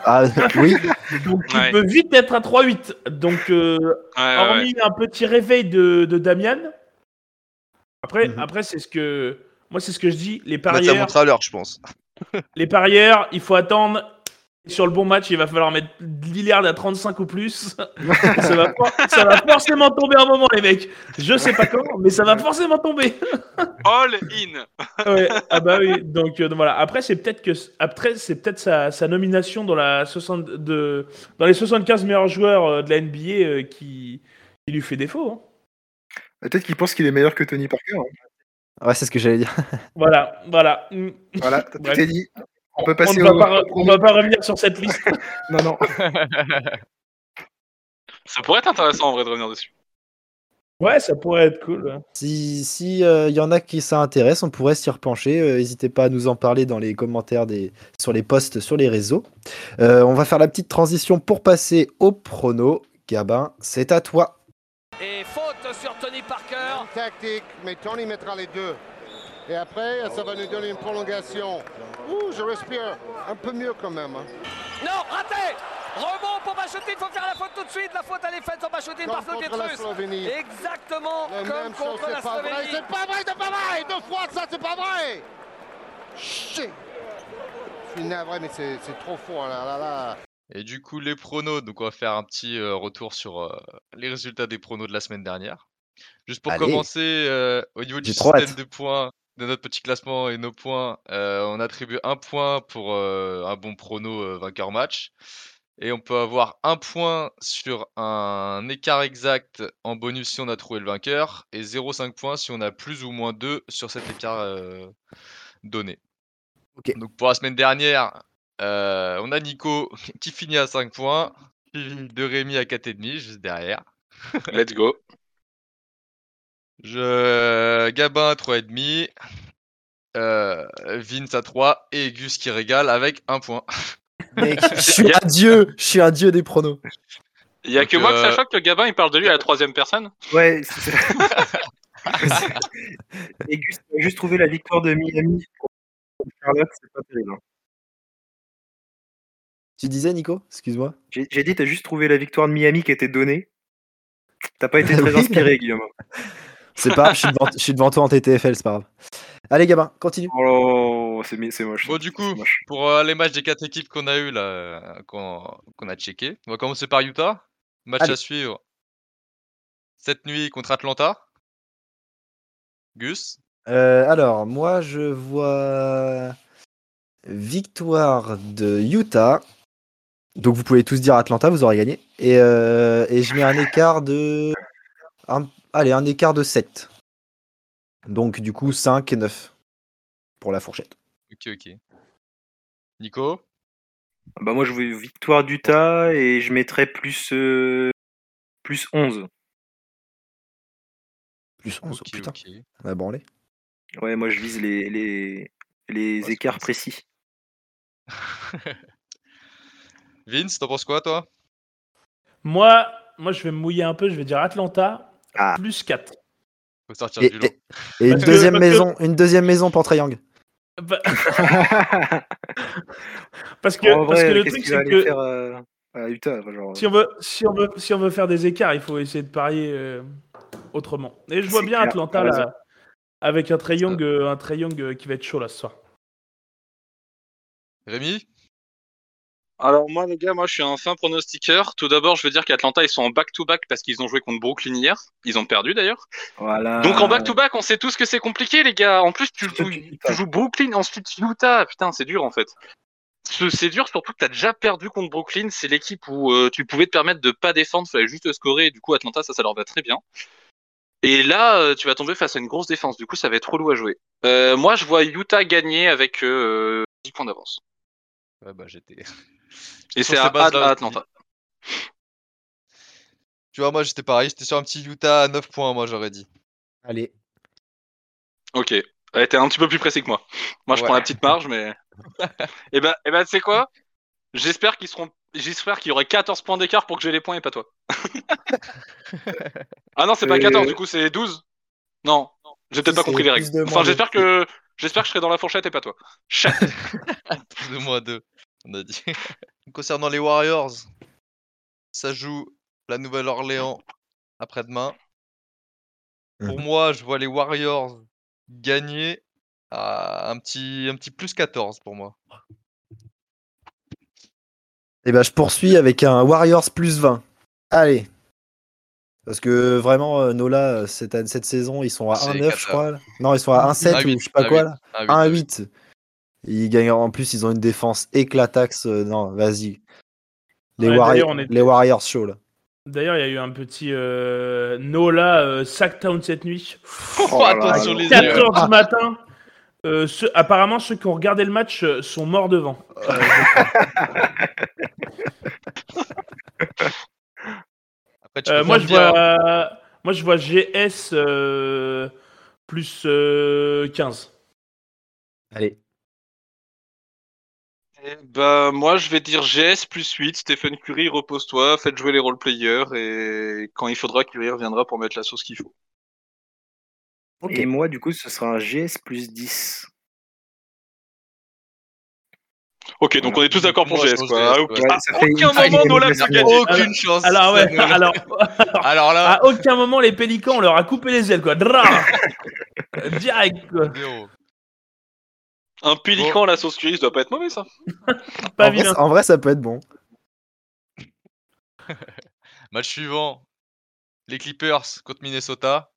Ah oui, Donc tu Ouais. peux vite être à 3-8. Donc euh, Ouais, ouais, ouais. hormis un petit réveil de, de Damian, après, Mhm. après c'est ce que moi c'est ce que je dis, les sa parieurs, montre à l'heure, je pense. les parieurs, il faut attendre sur le bon match, il va falloir mettre Lillard à 35 ou plus. ça, va, for- ça va forcément tomber un moment les mecs. Je sais pas quand, mais ça va forcément tomber. All in. Ouais, ah bah oui. Donc, euh, donc voilà. Après, c'est peut-être que après c'est peut-être sa, sa nomination dans la 60 de dans les 75 meilleurs joueurs euh, de la NBA euh, qui, qui lui fait défaut. hein. Peut-être qu'il pense qu'il est meilleur que Tony Parker. hein. ouais, c'est ce que j'allais dire. Voilà, voilà. Voilà, tout est dit. On peut On passer ne va au. pas, re- on va pas revenir sur cette liste. Non, non. Ça pourrait être intéressant en vrai de revenir dessus. Ouais, ça pourrait être cool. ouais. Si si euh, y en a qui ça intéresse, on pourrait s'y repencher. Euh, N'hésitez pas à nous en parler dans les commentaires des sur les posts sur les réseaux. Euh, on va faire la petite transition pour passer au prono. Gabin, c'est à toi. Et faute sur Tony Parker. tactique, mais Tony mettra les deux. Et après, ça va nous donner une prolongation. Ouh, je respire un peu mieux quand même. hein. Non, raté Rebond pour Machotin, il faut faire la faute tout de suite. La faute elle est faite sur Machotin par Flo contre Pietrus. Exactement comme même chose, contre la c'est pas vrai, Slovénie. c'est pas vrai, c'est pas vrai Deux fois ça, c'est pas vrai Shit Je suis navré, mais c'est trop fort là, là, là. Et du coup, les pronos, donc on va faire un petit euh, retour sur euh, les résultats des pronos de la semaine dernière. Juste pour Allez. commencer, euh, au niveau du système de points, de notre petit classement et nos points, euh, on attribue un point pour euh, un bon prono euh, vainqueur match. Et on peut avoir un point sur un écart exact en bonus si on a trouvé le vainqueur, et 0,5 points si on a plus ou moins 2 sur cet écart euh, donné. Donc pour la semaine dernière, euh, on a Nico qui finit à 5 points, suivi de Rémi à 4,5 juste derrière. Let's go. Je... Gabin à 3,5. Euh, Vince à 3 et Gus qui régale avec un point. Mec, je suis un dieu, je suis un dieu des pronos. Il y a Donc, que moi que ça euh, choque que Gabin il parle de lui à la troisième personne. Ouais. c'est- Et Gus a juste trouvé la victoire de Miami contre Charlotte, c'est pas terrible. hein. Tu disais Nico? Excuse-moi. J'ai dit, t'as juste trouvé la victoire de Miami qui était donnée. T'as pas été très inspiré, Guillaume. C'est pas, grave, je suis devant, je suis devant toi en TTFL, c'est pas grave. Allez Gabin, continue. Oh, c'est moche. Bon, du coup, pour euh, les matchs des quatre équipes qu'on a eu là, qu'on qu'on a checké, on va commencer par Utah. Match Allez. à suivre cette nuit contre Atlanta. Gus. Euh, alors, moi, je vois victoire de Utah. Donc, vous pouvez tous dire Atlanta, vous aurez gagné. Et, euh, et je mets un écart de. un- allez, un écart de 7. Donc, du coup, 5 et 9 pour la fourchette. Ok, ok. Nico? Bah moi je veux victoire d'Utah et je mettrais plus euh, plus 11. Plus 11, Ok, putain, ok. on a branlé. Ouais, moi je vise les les, les Ouais, c'est écarts précis. Vince, t'en penses quoi toi? Moi, moi, je vais me mouiller un peu. Je vais dire Atlanta Ah. plus 4. Faut sortir Et, du lot. et- et une, que- deuxième que- maison, une deuxième maison pour Triangle. Bah, Parce que, parce que le truc, c'est que faire euh, à Utah genre, si on, veut, si, on veut, si on veut faire des écarts, il faut essayer de parier euh, autrement. Et je vois bien clair, Atlanta là, avec un Trae Young, un Trae Young qui va être chaud là ce soir. Rémi? Alors moi les gars, moi je suis un fin pronostiqueur. Tout d'abord, je veux dire qu'Atlanta ils sont en back-to-back parce qu'ils ont joué contre Brooklyn hier. Ils ont perdu d'ailleurs. Voilà. Donc en back-to-back, on sait tous que c'est compliqué les gars. En plus tu joues, tu Brooklyn, ensuite Utah. Putain, c'est dur en fait. Ce- C'est dur surtout que t'as déjà perdu contre Brooklyn. C'est l'équipe où euh, tu pouvais te permettre de pas défendre, fallait juste scorer. Et du coup Atlanta ça, ça leur va très bien. Et là, euh, tu vas tomber face à une grosse défense. Du coup, ça va être relou à jouer. Euh, moi, je vois Utah gagner avec euh, 10 points d'avance. Ouais, bah j'étais. Et c'est ces à, à-. Atlanta. Tu vois, moi j'étais pareil, j'étais sur un petit Utah à 9 points, moi j'aurais dit. Allez. Ok. Ouais, t'es un petit peu plus précis que moi. Moi, je Ouais. prends la petite marge, mais. et ben, et ben, tu sais quoi? J'espère qu'ils seront. J'espère qu'il y aurait 14 points d'écart pour que j'ai les points et pas toi. ah non, c'est pas Euh, 14, du coup, c'est 12. Non. J'ai peut-être pas compris les règles. Enfin, j'espère que j'espère que je serai dans la fourchette et pas toi. Chat. De moi deux, on a dit. Concernant les Warriors, ça joue la Nouvelle-Orléans après-demain. Pour mhm. moi, je vois les Warriors gagner à un petit, un petit plus 14 pour moi. Et eh ben, je poursuis avec un Warriors plus 20. Allez. Parce que vraiment, euh, Nola, euh, cette, cette saison, ils sont à 1-9, je crois. Non, ils sont à 1-7 ou je sais pas 1, quoi. 1-8. Ils gagnent en plus, ils ont une défense éclataxe. euh, non, vas-y. Les, Ouais, était- Warriors là. D'ailleurs, il y a eu un petit euh, Nola euh, Sacktown cette nuit. Oh, attention là. les 4 yeux. heures du matin. Euh, ceux- apparemment, ceux qui ont regardé le match euh, sont morts devant. Euh, Après, tu euh, peux moi, je dire- vois, moi, je vois GS euh, plus euh, 15. Allez. Eh bah, moi, je vais dire GS plus 8. Stephen Curry, repose-toi, faites jouer les role-players et quand il faudra, Curry reviendra pour mettre la sauce qu'il faut. Ok. Et moi, du coup, ce sera un GS plus 10. Ok, donc on est tous d'accord pour GS, quoi. Ouais. à ça fait aucun moment, Nolan. Aucune chance. Alors, ouais, Nolan. alors, Alors là, à aucun moment, les Pélicans, on leur a coupé les ailes, quoi. Dra Direct, quoi. Un pélican à la sauce Curry, ça doit pas être mauvais, ça. Pas en, vrai, vilain. en vrai, ça peut être bon. Match suivant. Les Clippers contre Minnesota.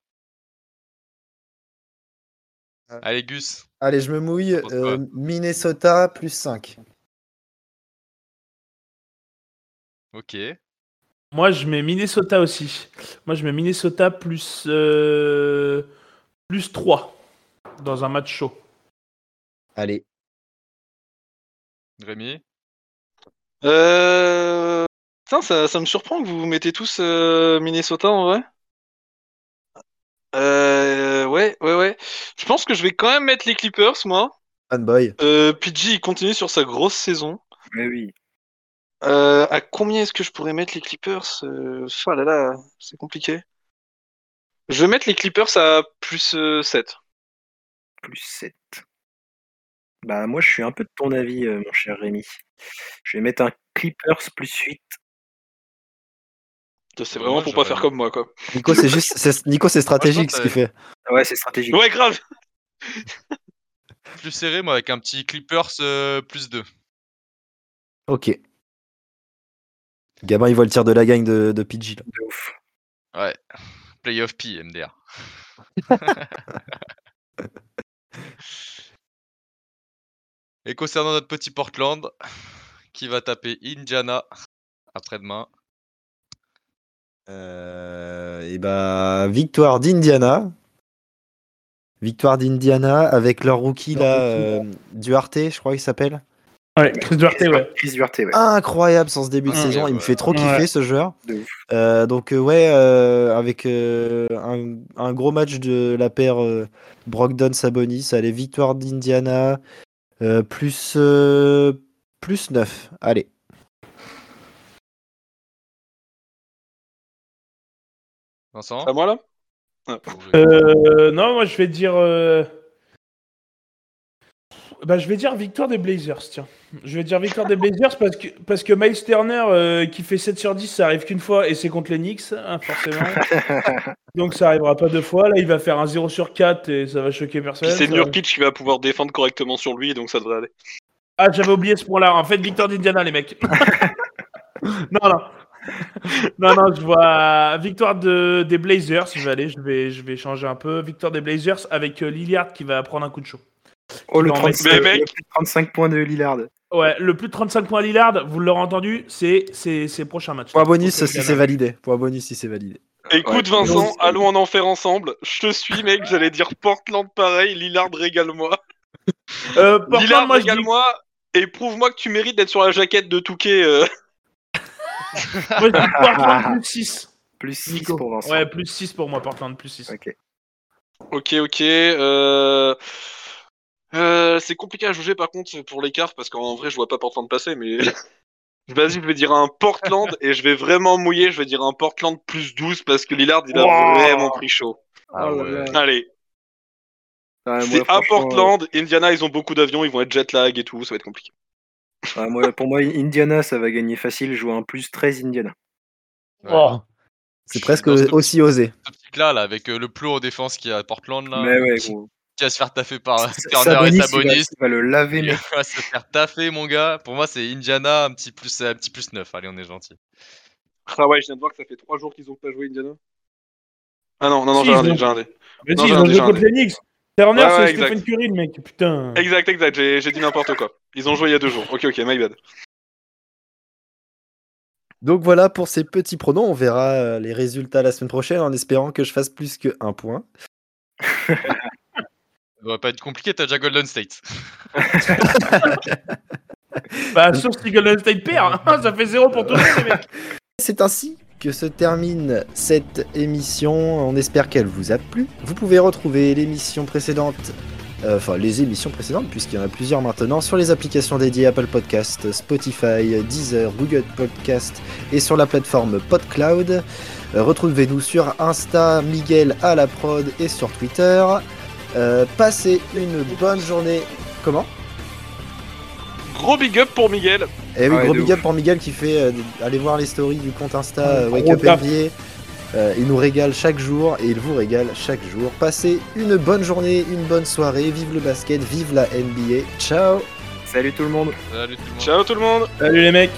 Allez Gus. Allez, je me mouille. Euh, Minnesota plus 5. Ok. Moi, je mets Minnesota aussi. Moi, je mets Minnesota plus, euh, plus 3 dans un match chaud. Allez. Rémi? Euh... Putain, ça, ça me surprend que vous vous mettez tous euh, Minnesota en vrai. Euh, ouais, ouais, ouais. Je pense que je vais quand même mettre les Clippers, moi. Fanboy. Euh, PG, il continue sur sa grosse saison. Mais oui. Euh, à combien est-ce que je pourrais mettre les Clippers euh... Oh là là, c'est compliqué. Je vais mettre les Clippers à plus euh, 7. Plus 7. Bah, moi, je suis un peu de ton avis, euh, mon cher Rémi. Je vais mettre un Clippers plus 8. C'est vraiment moi, pour pas j'aurais- faire comme moi, quoi. Nico, c'est juste. c'est- Nico, c'est stratégique ce qu'il fait. Ouais, c'est stratégique. Ouais, grave. Plus serré, moi, avec un petit Clippers euh, plus 2. Ok. Gabin, il voit le tir de la gang de, de PG. Là. De ouf. Ouais. Playoff P, MDR. Et concernant notre petit Portland, qui va taper Indiana après-demain. Euh, et bah, victoire d'Indiana. Victoire d'Indiana avec leur rookie Leur là, rookie, euh, Duarte, je crois qu'il s'appelle. Ouais, Chris Duarte, ouais. Chris Duarte, ouais. Incroyable sans ce début de saison, il me fait trop kiffer Ouais. ce joueur. Euh, donc ouais, euh, avec euh, un, un gros match de la paire euh, Brogdon-Sabonis, allez, victoire d'Indiana, euh, plus, euh, plus 9. Allez. Vincent À moi, là? Euh, non, moi, je vais dire. euh, Bah, je vais dire victoire des Blazers, tiens. Je vais dire victoire des Blazers parce que, parce que Miles Turner, euh, qui fait 7 sur 10, ça arrive qu'une fois et c'est contre les Knicks, hein, forcément. Donc ça arrivera pas deux fois. Là, il va faire un 0 sur 4 et ça va choquer personne. c'est Nurkic qui va pouvoir défendre correctement sur lui, donc ça devrait aller. Ah, j'avais oublié ce point-là. En fait, victoire d'Indiana, les mecs. non, non. Non, non, je vois victoire de, des Blazers. Je vais aller, je vais, je vais changer un peu. Victoire des Blazers avec euh, Lillard qui va prendre un coup de chaud. Oh, le, Non, mais 35, mais mec- le plus de 35 points de Lillard. Ouais, le plus de 35 points à Lillard, vous l'aurez entendu, c'est c'est c'est prochain match. Point bonus si c'est validé. Point bonus si c'est validé. Écoute, Ouais. Vincent, allons en enfer ensemble. Je te suis, mec. J'allais dire Portland pareil. Lillard, régale-moi. Euh, Portland, Lillard, moi, je dis- régale-moi. Et prouve-moi que tu mérites d'être sur la jaquette de Touquet. euh. moi, je dis Portland plus 6. Plus 6 Nico. pour Vincent. Ouais, plus 6 pour moi, Portland plus 6. Ok. Ok, ok. Euh... euh, c'est compliqué à juger par contre pour l'écart parce qu'en vrai je vois pas Portland passer, mais vas-y, je vais dire un Portland et je vais vraiment mouiller. Je vais dire un Portland plus 12 parce que Lillard il a Wow. vraiment pris chaud. Ah ouais. là. Allez, Ouais, C'est à Portland, Indiana, ils ont beaucoup d'avions, ils vont être jet lag et tout, ça va être compliqué. euh, ouais, moi, pour moi, Indiana, ça va gagner facile. Je vois un plus 13 Indiana. Ouais. Oh. C'est presque ce aussi osé. optique là, là, avec euh, le plot en défense qui est à Portland là, Mais ouais, qui, gros. Qui va se faire taffer par Turner et Sabonis, il va, Sabonis. il va le laver, Il va se faire taffer mon gars. Pour moi c'est Indiana un petit plus un petit plus 9. Allez on est gentil. Ah ouais, je viens de voir que ça fait 3 jours qu'ils ont pas joué Indiana. Ah non, non, non, Si, j'ai un dé, j'ai un dé. Mais si, ils ont joué contre Knicks. Turner, Ouais, c'est Stephen exact. Curry, le mec. Putain. Exact, exact, j'ai j'ai dit n'importe quoi. Ils ont joué il y a deux jours. Ok, ok, my bad. Donc voilà pour ces petits pronoms. On verra euh, les résultats la semaine prochaine en espérant que je fasse plus que un point. Ça va pas être compliqué, t'as déjà Golden State. Bah, sauf si Golden State perd. hein. Ça fait zéro pour tout le monde, mecs. C'est ainsi que se termine cette émission. On espère qu'elle vous a plu. Vous pouvez retrouver l'émission précédente, euh, enfin les émissions précédentes, puisqu'il y en a plusieurs maintenant, sur les applications dédiées Apple Podcast, Spotify, Deezer, Google Podcast et sur la plateforme PodCloud. Euh, Retrouvez-nous sur Insta, Miguel à la prod et sur Twitter. Euh, passez une bonne journée. Comment Gros big up pour Miguel. Eh oui, Ouais, gros big up pour Miguel qui fait euh, aller voir les stories du compte Insta euh, Wake Up. NBA. Euh, il nous régale chaque jour et il vous régale chaque jour. Passez une bonne journée, une bonne soirée. Vive le basket, vive la NBA. Ciao Salut tout le monde. Salut tout le monde. Ciao tout le monde. Salut, les mecs.